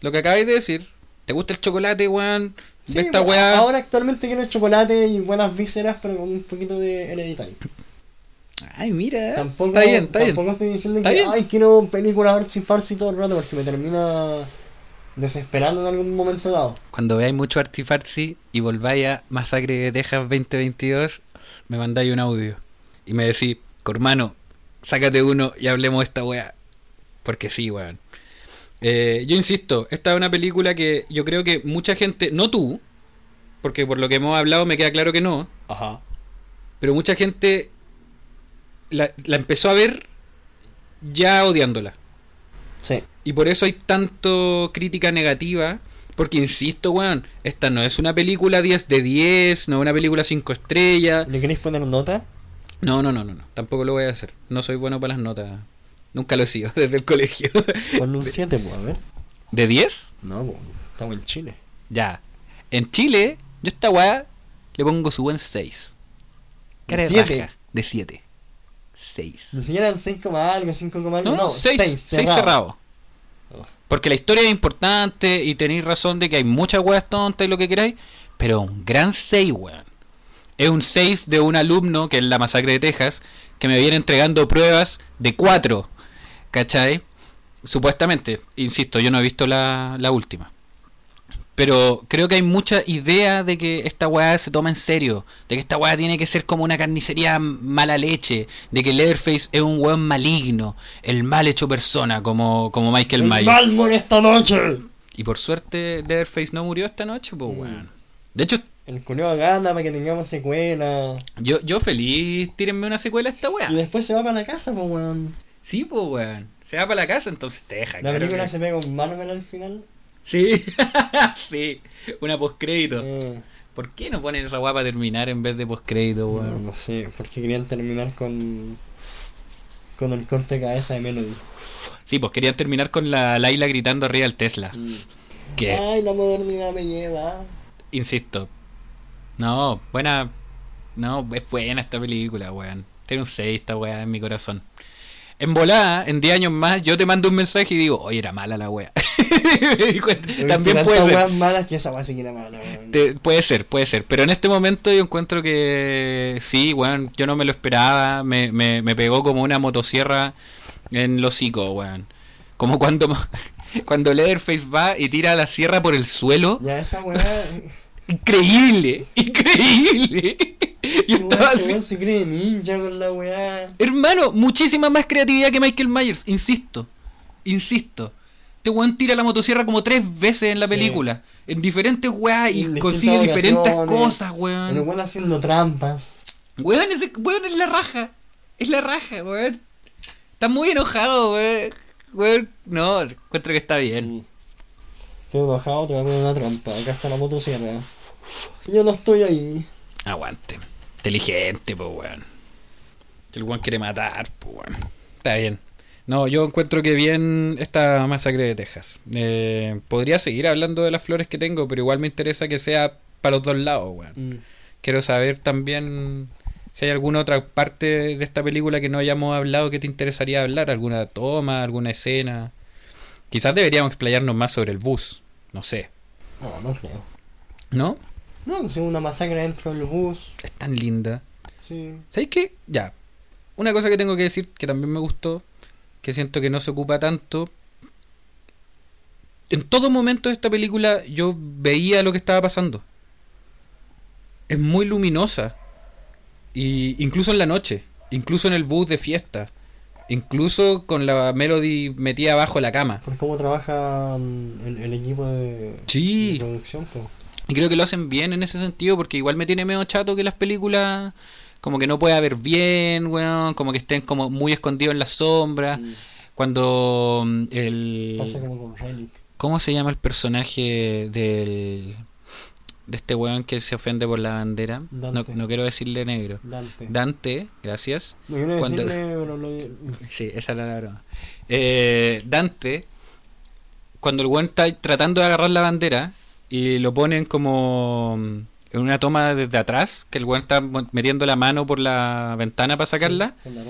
A: Lo que acabáis de decir. ¿Te gusta el chocolate, weón?
B: Sí,
A: esta weá...
B: Ahora actualmente quiero chocolate y buenas vísceras, pero con un poquito de hereditario.
A: Ay, mira.
B: Tampoco,
A: está bien, está bien.
B: tampoco estoy diciendo
A: Está
B: que
A: bien.
B: ay quiero películas artsy farsi todo el rato porque me termina desesperando en algún momento dado.
A: Cuando veáis mucho artifarsi y volváis a Masacre de Texas 2022, me mandáis un audio. Y me decís, Cormano, sácate uno y hablemos de esta weá. Porque sí, weón. Eh, yo insisto, esta es una película que yo creo que mucha gente, no tú, porque por lo que hemos hablado me queda claro que no,
B: Ajá.
A: pero mucha gente la, la empezó a ver ya odiándola.
B: Sí.
A: Y por eso hay tanto crítica negativa. Porque insisto, weón, esta no es una película 10 de 10, no es una película 5 estrellas.
B: ¿Le queréis poner nota?
A: No, no, no, no, no, tampoco lo voy a hacer. No soy bueno para las notas. Nunca lo he sido desde el colegio.
B: Ponle un 7, pues, a ver.
A: ¿De 10?
B: No, pues, estamos en Chile.
A: Ya. En Chile, yo a esta weá le pongo su buen 6.
B: ¿De
A: Cara de
B: siete?
A: raja, De 7. 6.
B: Ni siquiera en 6, algo, 5, algo.
A: No,
B: No,
A: 6
B: 6
A: cerrado.
B: cerrado.
A: Porque la historia es importante y tenéis razón de que hay muchas weas tontas y lo que queráis, pero un gran 6, weón. Es un 6 de un alumno, que es la masacre de Texas, que me viene entregando pruebas de 4. ¿Cachai? Supuestamente, insisto, yo no he visto la, la última. Pero creo que hay mucha idea de que esta weá se toma en serio. De que esta weá tiene que ser como una carnicería mala leche. De que Leatherface es un weón maligno. El mal hecho persona, como, como Michael
B: ¡El
A: Myers.
B: mal muere esta noche!
A: Y por suerte Leatherface no murió esta noche, pues
B: Mm.
A: weón. De hecho,
B: El culeo gana para que tengamos secuela.
A: yo, yo feliz, tírenme una secuela a esta weá.
B: Y después se va para la casa, pues, weón.
A: Sí, pues weón. Se va para la casa, entonces te deja.
B: La
A: claro
B: película
A: que-
B: se pega un Marvel al final.
A: Sí, sí. Una postcrédito.
B: Eh,
A: ¿Por qué no ponen esa para terminar en vez de postcrédito, weón?
B: no sé, porque querían terminar con. con el corte de cabeza de Melody.
A: Sí, pues querían terminar con la Laila gritando arriba del Tesla. Que,
B: Ay, la modernidad me lleva.
A: insisto, no, buena. No, es buena esta película, weón. Tiene un 6 esta weá en mi corazón. En volada, en 10 años más, yo te mando un mensaje y digo, oye, era mala la wea. También puede ser.
B: weas malas que esa wea sí que era mala, weón.
A: Te- puede ser, puede ser. Pero en este momento yo encuentro que sí, weón, yo no me lo esperaba. Me, me, me pegó como una motosierra en los hocico, weón. Como cuando, cuando Leatherface va y tira la sierra por el suelo.
B: Ya esa wea.
A: Increíble, increíble. Estaba así.
B: weón se cree ninja con la weá.
A: Hermano, muchísima más creatividad que Michael Myers, insisto. Insisto. Este weón tira la motosierra como tres veces en la
B: Sí.
A: película. En diferentes weas y consigue diferentes cosas, weón.
B: El weón haciendo trampas.
A: Weón, ese weón es la raja. Es la raja, weón. Está muy enojado, weón. Weón, no, encuentro que está bien.
B: Mm. Estoy bajado, te voy a poner una trampa. Acá está la motosierra. Yo no estoy ahí.
A: Aguante. Inteligente, pues, weón. El weón quiere matar, pues, weón. Está bien. No, yo encuentro que bien esta masacre de Texas. Eh, podría seguir hablando de las flores que tengo, pero igual me interesa que sea para los dos lados, weón.
B: Mm.
A: Quiero saber también si hay alguna otra parte de esta película que no hayamos hablado que te interesaría hablar, alguna toma, alguna escena. Quizás deberíamos explayarnos más sobre el bus, no sé.
B: No, no creo.
A: ¿No?
B: No, pues es una masacre dentro del bus.
A: Es tan linda.
B: Sí.
A: ¿Sabéis qué? Ya. Una cosa que tengo que decir que también me gustó, que siento que no se ocupa tanto. En todo momento de esta película yo veía lo que estaba pasando. Es muy luminosa. Y incluso en la noche, incluso en el bus de fiesta, incluso con la melody metida abajo de la cama.
B: Por cómo trabaja mm, el, el equipo de,
A: Sí.
B: de producción, pues.
A: Y creo que lo hacen bien en ese sentido, porque igual me tiene medio chato que las películas como que no pueda ver bien, weón, como que estén como muy escondidos en las sombras.
B: Mm.
A: Cuando mm, el...
B: Pasa como con Relic.
A: ¿Cómo se llama el personaje del... de este weón que se ofende por la bandera? No,
B: Dante.
A: no quiero decirle negro.
B: Dante.
A: Dante, gracias.
B: no quiero
A: cuando-
B: decirle, pero lo.
A: Sí, esa era la broma. Eh, Dante, cuando el weón está tratando de agarrar la bandera y lo ponen como en una toma desde atrás, que el weón está metiendo la mano por la ventana para sacarla,
B: Sí, la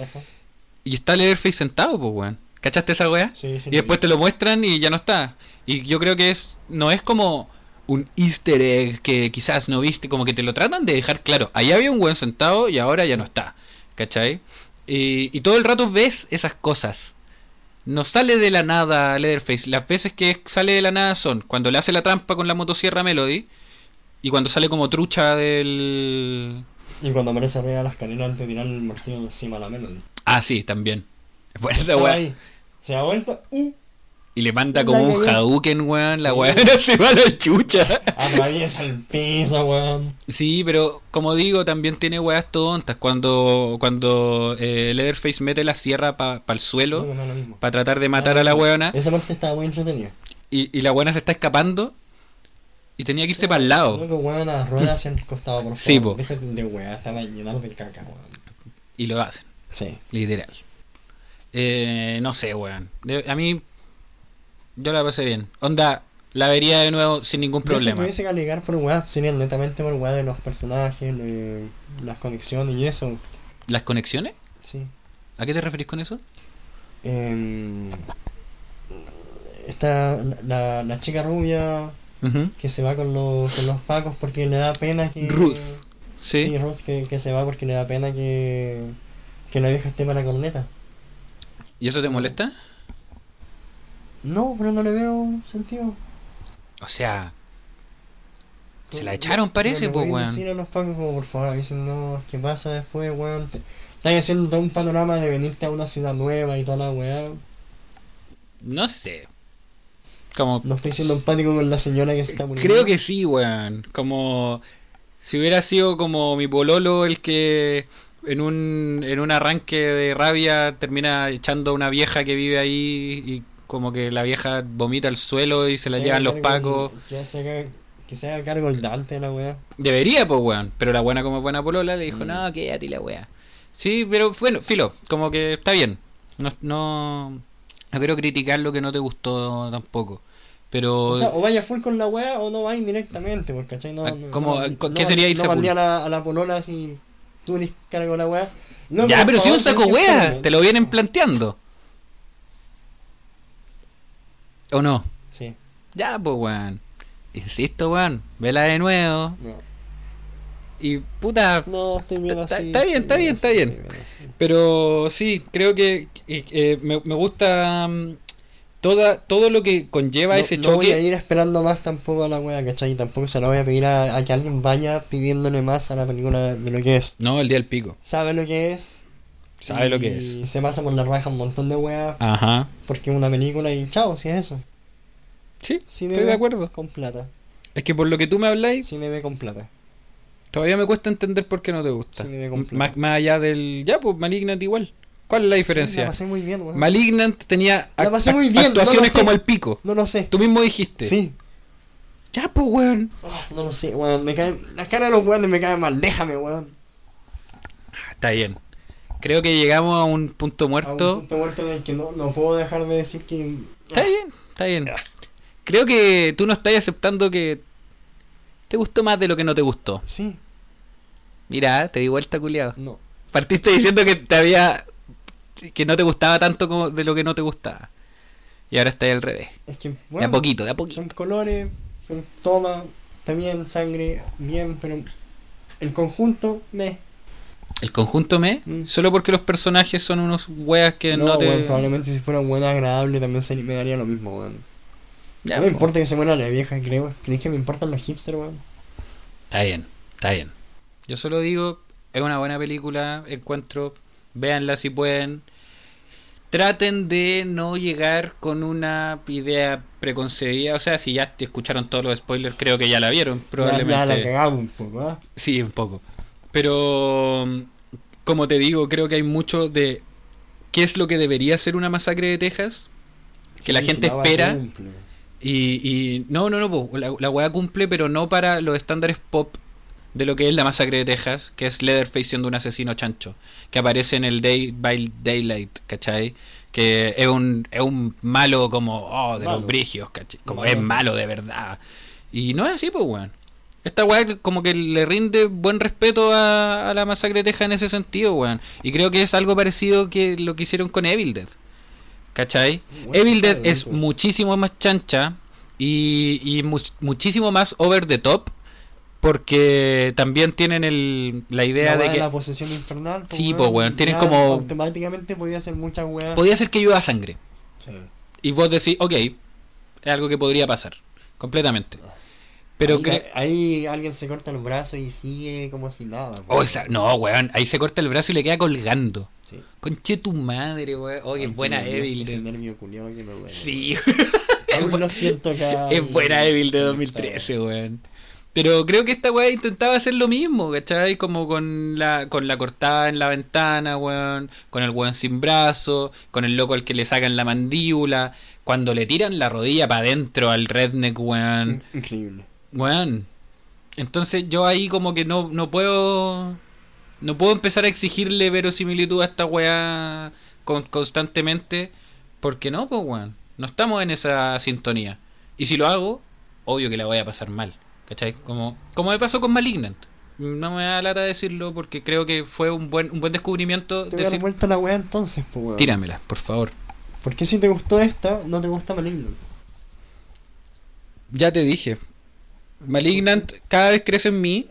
A: y está Leatherface sentado, pues weón. ¿Cachaste esa weá?
B: Sí, sí.
A: Y después te lo muestran y ya no está. Y yo creo que es no es como un easter egg que quizás no viste, como que te lo tratan de dejar claro. Ahí había un buen sentado y ahora ya no está. ¿Cachai? Y, y todo el rato ves esas cosas. No sale de la nada Leatherface. Las veces que sale de la nada son cuando le hace la trampa con la motosierra Melody y cuando sale como trucha del...
B: Y cuando aparece arriba de la escalera antes de tirar el martillo encima a la Melody.
A: Ah, sí, también. Esa weá.
B: Se da vuelta. Uh,
A: Y le manda como un. Hadouken, weón. La weá se va a la chucha.
B: atraviesa el piso, weón.
A: Sí, pero como digo, también tiene weas tontas. Cuando, cuando eh, Leatherface mete la sierra para el
B: No,
A: suelo
B: no,
A: para tratar de matar a la weona
B: Esa parte estaba muy entretenida.
A: y, y la weona se está escapando y tenía que irse para el lado.
B: Loco, weón, las ruedas hacia el costado, por favor.
A: Sí, po.
B: Déjate de weá, estaba lleno de caca, weón.
A: Y lo hacen,
B: Sí.
A: literal. Eh, no sé, weón. A mí, yo la pasé bien. Onda, la vería de nuevo sin ningún
B: Yo si
A: problema.
B: pudiese calificar por weá, sería netamente por weá de los personajes, las conexiones y eso.
A: ¿Las conexiones?
B: Sí.
A: ¿A qué te referís con eso?
B: Em, esta, la, la chica rubia que se va con los, con los pacos porque le da pena que...
A: Ruth.
B: Sí,
A: Sí.
B: Ruth que, que se va porque le da pena que, que la vieja esté para la corneta.
A: ¿Y eso te molesta?
B: No, pero no le veo sentido.
A: O sea, se la echaron, parece, pues, weón.
B: decir a los pacos como por favor avisen, no, ¿qué pasa después, weón? Estás haciendo todo un panorama de venirte a una ciudad nueva y toda la weá.
A: No sé. Como
B: No estoy siendo empático con la señora que se está muriendo.
A: Creo que sí, weón. Como si hubiera sido como mi pololo el que en un, en un arranque de rabia termina echando a una vieja que vive ahí y como que la vieja vomita al suelo y se la
B: Se
A: llevan los pacos.
B: el- Que se haga, que se haga cargo el Dante la weá.
A: Debería, pues, weón. Pero la buena como buena polola le dijo,
B: Mm.
A: no, quédate la weá. Sí, pero bueno, filo, como que está bien. No, no, no quiero criticar lo que no te gustó tampoco. Pero...
B: O sea, o vaya full con la weá o no vaya directamente, porque ¿cachai? No,
A: Ah,
B: no, no,
A: ¿Qué
B: no,
A: sería irse
B: no a la, a la polola así tú eres cargo de la weá. Loco,
A: ya,
B: por
A: pero si un saco wea, te lo vienen planteando. ¿O no?
B: Sí,
A: Ya, pues, weón. Insisto, weón. Vela de nuevo.
B: no.
A: Y puta.
B: No, estoy bien así.
A: está bien, está bien, está bien. Pero sí, creo que eh, me, me gusta mm, toda, todo lo que conlleva
B: no,
A: ese
B: no voy a
A: choque.
B: ir esperando más tampoco a la wea, ¿cachai? Tampoco se lo voy a pedir a, a que alguien vaya pidiéndole más a la película de lo que es.
A: No, el día del pico.
B: Sabe lo que es.
A: Sabe lo que
B: y
A: es. Ah.
B: se pasa por la raja un montón de weas
A: Ajá.
B: porque es una película y chao, si es eso.
A: Sí,
B: Cine
A: estoy de
B: B
A: acuerdo.
B: Con plata.
A: Es que por lo que tú me habláis,
B: Cine B con plata.
A: todavía me cuesta entender por qué no te gusta.
B: Sí, me completo.
A: más, más allá del. Ya, pues Malignant igual. ¿Cuál es la
B: Sí,
A: diferencia?
B: la pasé muy bien, weón.
A: Malignant tenía
B: La pasé muy bien,
A: actuaciones como el pico.
B: No lo sé.
A: Tú mismo dijiste.
B: Sí.
A: Ya, pues, weón.
B: Ah, no lo sé, weón. Me caen... La cara de los weones me cae mal. Déjame, weón.
A: Está bien. Creo que llegamos a un punto
B: A un
A: muerto.
B: punto muerto en el que no, no puedo dejar de decir que.
A: Está bien, está bien. Creo que tú no estás aceptando que te gustó más de lo que no te gustó.
B: Sí,
A: Mira, te di vuelta, culiado.
B: no.
A: Partiste diciendo que te había. que no te gustaba tanto como de lo que no te gustaba. Y ahora está ahí al revés.
B: Es que,
A: De a poquito, de a poquito.
B: son colores, son toma, bien, sangre, bien, pero el conjunto, me.
A: El conjunto me,
B: Mm.
A: solo porque los personajes son unos weas que no,
B: No,
A: te.
B: probablemente si fuera bueno agradable también se me daría lo mismo, weón. No me
A: po.
B: importa que se muera la vieja, creo. ¿Crees que me importan los hipsters, weón?
A: Está bien, está bien. Yo solo digo, es una buena película, encuentro, véanla si pueden. Traten de no llegar con una idea preconcebida, o sea, si ya te escucharon todos los spoilers, creo que ya la vieron, probablemente.
B: ya la cagamos un poco, ¿ah?
A: Sí, un poco. Pero, como te digo, creo que hay mucho de qué es lo que debería ser una masacre de Texas, que la gente espera. Y, y no, no, no, po, la, la weá cumple, pero no para los estándares pop de lo que es la masacre de Texas, que es Leatherface siendo un asesino chancho, que aparece en el Day by Daylight, ¿cachai? Que es un, es un malo como, oh, de
B: Malo.
A: los brigios, ¿cachai? Como
B: Malo.
A: es malo de verdad. Y no es así, pues, weón. Esta weá como que le rinde buen respeto a, a la masacre de Texas en ese sentido, weón. Y creo que es algo parecido que lo que hicieron con Evil Dead. ¿Cachai?
B: Bueno,
A: Evil Dead es
B: eso.
A: muchísimo más chancha y, y mu- muchísimo más over the top porque también tienen el, la idea
B: La
A: de que
B: la posesión infernal. po,
A: Sí, po, weón, tienen como-
B: Automáticamente podía ser muchas weas.
A: podía ser que llueva sangre
B: Sí.
A: y vos decís, ok, es algo que podría pasar completamente. Pero
B: ahí,
A: cre-
B: ahí alguien se corta el brazo y sigue como si nada.
A: Oh, esa- no, weón, ahí se corta el brazo y le queda colgando.
B: Sí.
A: Conche tu madre, weón. Oye,
B: Ay,
A: es buena Evil
B: Ese
A: Dead.
B: nervio culiao que me duele.
A: Sí,
B: Aún lo siento
A: es buena Evil de
B: Está-
A: 2013, weón. Pero creo que esta weá intentaba hacer lo mismo, ¿cachai? Como con la, con la cortada en la ventana, weón. Con el weón sin brazo. Con el loco al que le sacan la mandíbula. Cuando le tiran la rodilla para adentro al redneck, weón.
B: Increíble.
A: Weón. Entonces yo ahí como que no, no puedo... No puedo empezar a exigirle verosimilitud a esta weá con- constantemente. Porque no, pues weón. No estamos en esa sintonía. Y si lo hago, obvio que la voy a pasar mal. ¿Cachai? Como, como me pasó con Malignant. No me da lata decirlo porque creo que fue un buen, un buen descubrimiento.
B: Te voy a dar vuelta la wea entonces, pues weón.
A: tíramela, por favor.
B: ¿Por qué si te gustó esta, no te gusta Maligno?
A: Ya te dije. Malignant cada vez crece en mí.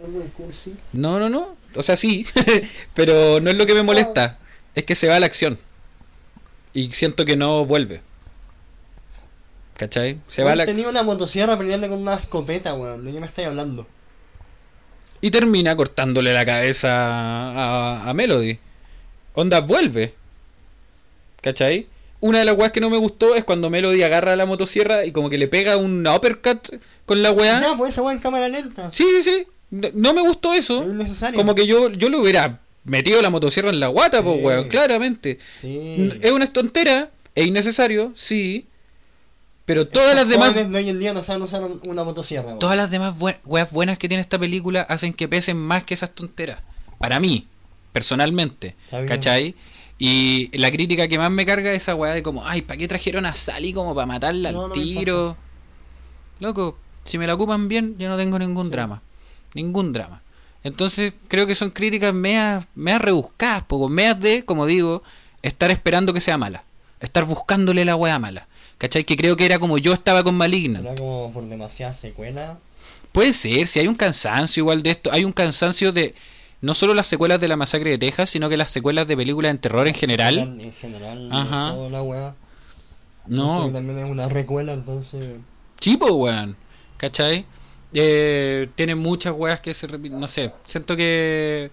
A: No, no, no. O sea, sí. pero no es lo que me molesta. Es que se va a la acción. Y siento que no vuelve. ¿Cachai? Se va la...
B: Tenía una motosierra peleando con una escopeta, weón. ¿De qué me estáis hablando?
A: Y termina cortándole la cabeza a, a Melody. Onda, vuelve. ¿Cachai? Una de las weas que no me gustó es cuando Melody agarra la motosierra y como que le pega un uppercut con la wea.
B: Ya, pues esa weá en cámara lenta.
A: Sí, sí, sí. No, no me gustó eso.
B: Es innecesario.
A: Como que yo, yo le hubiera metido la motosierra en la guata, pues, weón, claramente.
B: Sí.
A: Es una tontera, es innecesario, sí. Pero todas las demás.
B: hoy en día no saben usar un- una motosierra, weón.
A: Todas las demás weas buenas que tiene esta película hacen que pesen más que esas tonteras. Para mí, personalmente.
B: Está bien.
A: ¿Cachai? Y la crítica que más me carga es esa weá de como, ay, ¿para qué trajeron a Sally como para matarla
B: No,
A: al
B: no
A: tiro? Loco, si me la ocupan bien, yo no tengo ningún
B: Sí.
A: drama. Ningún drama. Entonces creo que son críticas meas, meas rebuscadas, poco, meas de, como digo, estar esperando que sea mala. Estar buscándole la wea mala. ¿Cachai? Que creo que era como yo estaba con Maligna.
B: Como por demasiada secuela.
A: Puede ser, si hay un cansancio igual de esto, hay un cansancio de no solo las secuelas de la masacre de Texas, sino que las secuelas de películas en terror en general.
B: En general,
A: Ajá.
B: toda la weá. Esto
A: No,
B: que también es una recuela, entonces.
A: chipo, weón. ¿Cachai? Eh, tiene muchas weas que se repiten, no sé, siento que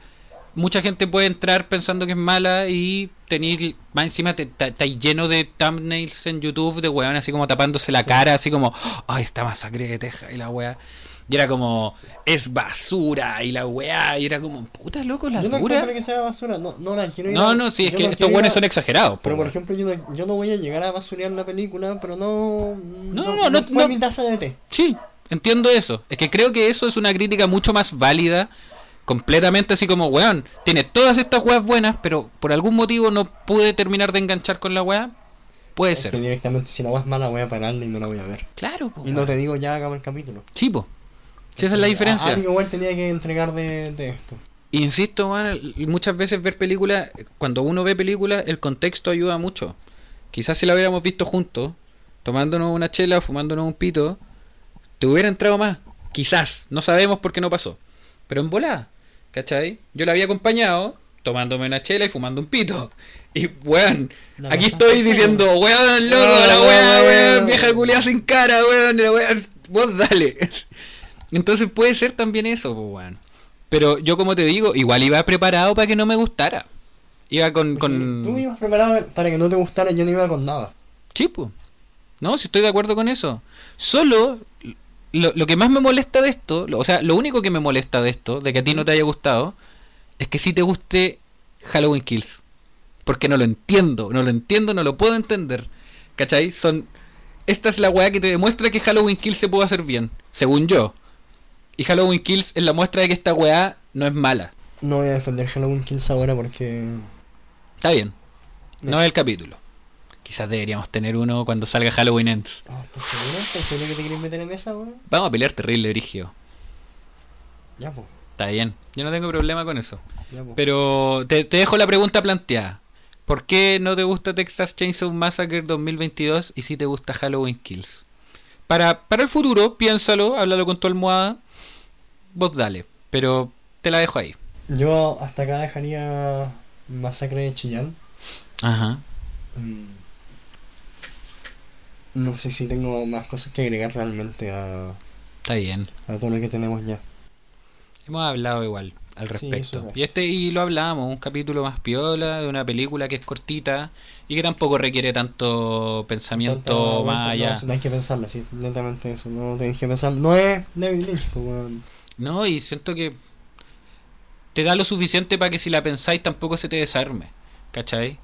A: mucha gente puede entrar pensando que es mala y tener, más encima está lleno de thumbnails en YouTube de weón así como tapándose la cara, así como, ay, esta masacre de Texas y la wea. Y era como, es basura y la weá, y era como, puta loco, la
B: Yo no
A: dura.
B: que sea basura, no, no la quiero ir
A: No,
B: a-
A: no, sí, es
B: yo
A: que
B: no
A: estos
B: a-
A: son exagerados.
B: Pero por ejemplo, yo no, yo no voy a llegar a basurear la película, pero no.
A: No, no, no,
B: fue
A: no.
B: mi taza de té.
A: Sí, entiendo eso. Es que creo que eso es una crítica mucho más válida. Completamente así como, weón, tiene todas estas weas buenas, pero por algún motivo no pude terminar de enganchar con la wea. Puede
B: Es
A: ser.
B: que directamente, si la weá es mala, voy a pararla y no la voy a ver.
A: Claro, po,
B: Y no te digo ya, acaba el capítulo.
A: Sí, po. Sí, esa es la diferencia.
B: Algo igual tenía que entregar de, de esto.
A: Insisto, weón, muchas veces ver películas, cuando uno ve películas, el contexto ayuda mucho. Quizás si la hubiéramos visto juntos, tomándonos una chela o fumándonos un pito, te hubiera entrado más. Quizás, no sabemos por qué no pasó. Pero en volada, ¿cachai? Yo la había acompañado, tomándome una chela y fumando un pito. Y, weón,
B: La
A: aquí estoy diciendo, weón, loco,
B: Ah,
A: la
B: weón,
A: weón,
B: weón.
A: vieja culiada sin cara, weón, la weá, vos dale. Entonces puede ser también eso, pues, weón. Pero yo, como te digo, igual iba preparado para que no me gustara. Iba con. con...
B: Tú ibas preparado para que no te gustara, yo no iba con nada.
A: Sí, po. No, si estoy de acuerdo con eso. Solo lo, lo que más me molesta de esto, lo- o sea, lo único que me molesta de esto, de que a ti no te haya gustado, es que sí te guste Halloween Kills. Porque no lo entiendo, no lo entiendo, no lo puedo entender. ¿Cachai? Son. Esta es la weá que te demuestra que Halloween Kills se puede hacer bien, según yo. Y Halloween Kills es la muestra de que esta weá no es mala.
B: No voy a defender Halloween Kills ahora porque.
A: Está bien. No es el capítulo. Quizás deberíamos tener uno cuando salga Halloween Ends.
B: Oh, ¿Estás seguro? ¿Estás seguro que te quieres meter en esa, weón?
A: Vamos a pelear terrible, Brigio.
B: Ya, pues.
A: Está bien. Yo no tengo problema con eso.
B: Ya.
A: Pero te, te dejo la pregunta planteada. ¿Por qué no te gusta Texas Chainsaw Massacre 2022 y sí te gusta Halloween Kills? Para, para el futuro, piénsalo, háblalo con tu almohada. Vos dale. Pero te la dejo ahí.
B: Yo hasta acá dejaría Masacre de Chillán.
A: Ajá.
B: Mm. No sé si tengo más cosas que agregar realmente a,
A: Está bien.
B: a todo lo que tenemos ya.
A: Hemos hablado igual al respecto.
B: es.
A: y este y lo hablamos, un capítulo más piola de una película que es cortita y que tampoco requiere tanto pensamiento más
B: no,
A: allá.
B: No, hay que pensarlo, sí, netamente eso. No tenéis que pensar. No es David Lynch, pues, weón.
A: No, y siento que te da lo suficiente para que si la pensáis tampoco se te desarme. ¿Cachai?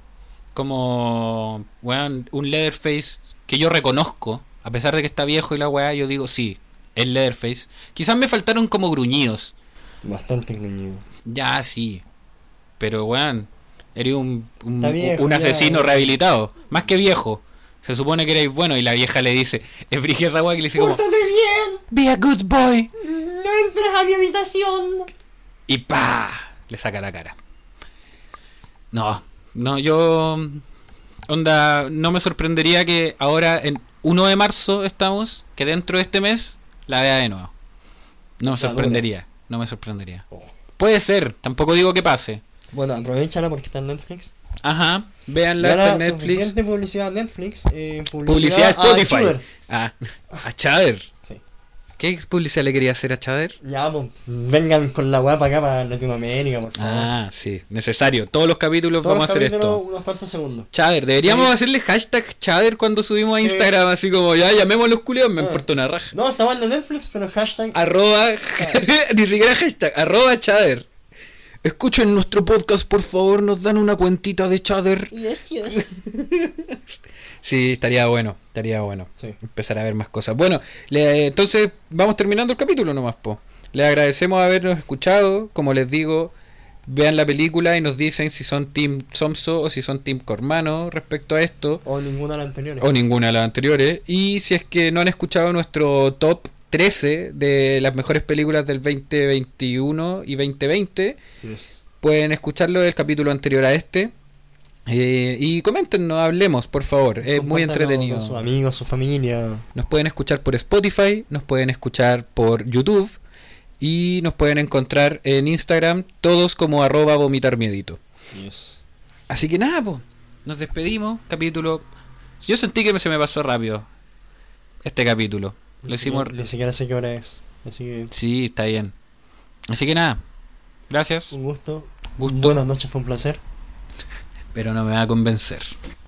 A: Como, weón, un Leatherface que yo reconozco, a pesar de que está viejo y la weá, yo digo, sí, es Leatherface. Quizás me faltaron como gruñidos.
B: Bastante gruñido.
A: Ya, sí. Pero, weón, eres un, un,
B: Está viejo,
A: un
B: ya.
A: asesino rehabilitado. Más que viejo. Se supone que eres bueno y la vieja le dice, es brigia esa weá que le dice como,
B: ¡Pórtate bien!
A: be a good boy.
B: ¡No entres a mi habitación!
A: Y pa Le saca la cara. No, no, yo. Onda, no me sorprendería que ahora, en 1 de marzo estamos, que dentro de este mes la vea de nuevo. No me sorprendería, no me sorprendería.
B: Oh.
A: Puede ser, tampoco digo que pase.
B: Bueno, aprovechala porque está en Netflix.
A: Ajá, véanla en Netflix.
B: suficiente publicidad Netflix. Eh,
A: Publicidad
B: publicidad, a
A: Spotify.
B: Chuber.
A: Ah, a Chader. ¿Qué publicidad le quería hacer a Chader?
B: Ya, pues, vengan con la para acá, para Latinoamérica, por favor.
A: Ah, sí, necesario. Todos los capítulos
B: Todos
A: vamos a hacer
B: capítulos,
A: esto.
B: unos cuantos segundos.
A: Chader, deberíamos
B: Sí.
A: hacerle hashtag Chader cuando subimos a. Instagram, así como ya llamemos a los culiados, me
B: Ah.
A: importa una raja.
B: No, estaba en Netflix, pero hashtag.
A: Arroba, ni siquiera hashtag, arroba Chader. Escuchen nuestro podcast, por favor, nos dan una cuentita de Chader.
B: Yes, yes.
A: Sí, estaría bueno, estaría bueno.
B: Sí.
A: Empezar a ver más cosas. Bueno, le- entonces vamos terminando el capítulo nomás, po. Les agradecemos habernos escuchado, como les digo, vean la película y nos dicen si son Team Somso o si son Team Cormano respecto a esto.
B: O ninguna de las anteriores.
A: o ninguna de las anteriores. Y si es que no han escuchado nuestro top 13 de las mejores películas del 2021 y 2020.
B: Yes.
A: Pueden escucharlo el capítulo anterior a este. Eh, y coméntenos, hablemos, por favor. Es muy entretenido.
B: Con sus amigos, su familia.
A: Nos pueden escuchar por Spotify, nos pueden escuchar por YouTube y nos pueden encontrar en Instagram, todos como arroba vomitar miedito.
B: Yes.
A: Así que nada. Nos despedimos. Capítulo. Yo sentí que se me pasó rápido. Este capítulo. Lo
B: Ni
A: hicimos.
B: siquiera- Ni siquiera sé qué hora es. Así que
A: Sí, está bien. Así que nada. Gracias.
B: un gusto.
A: Gusto.
B: Buenas noches, fue un placer.
A: Pero no me va a convencer.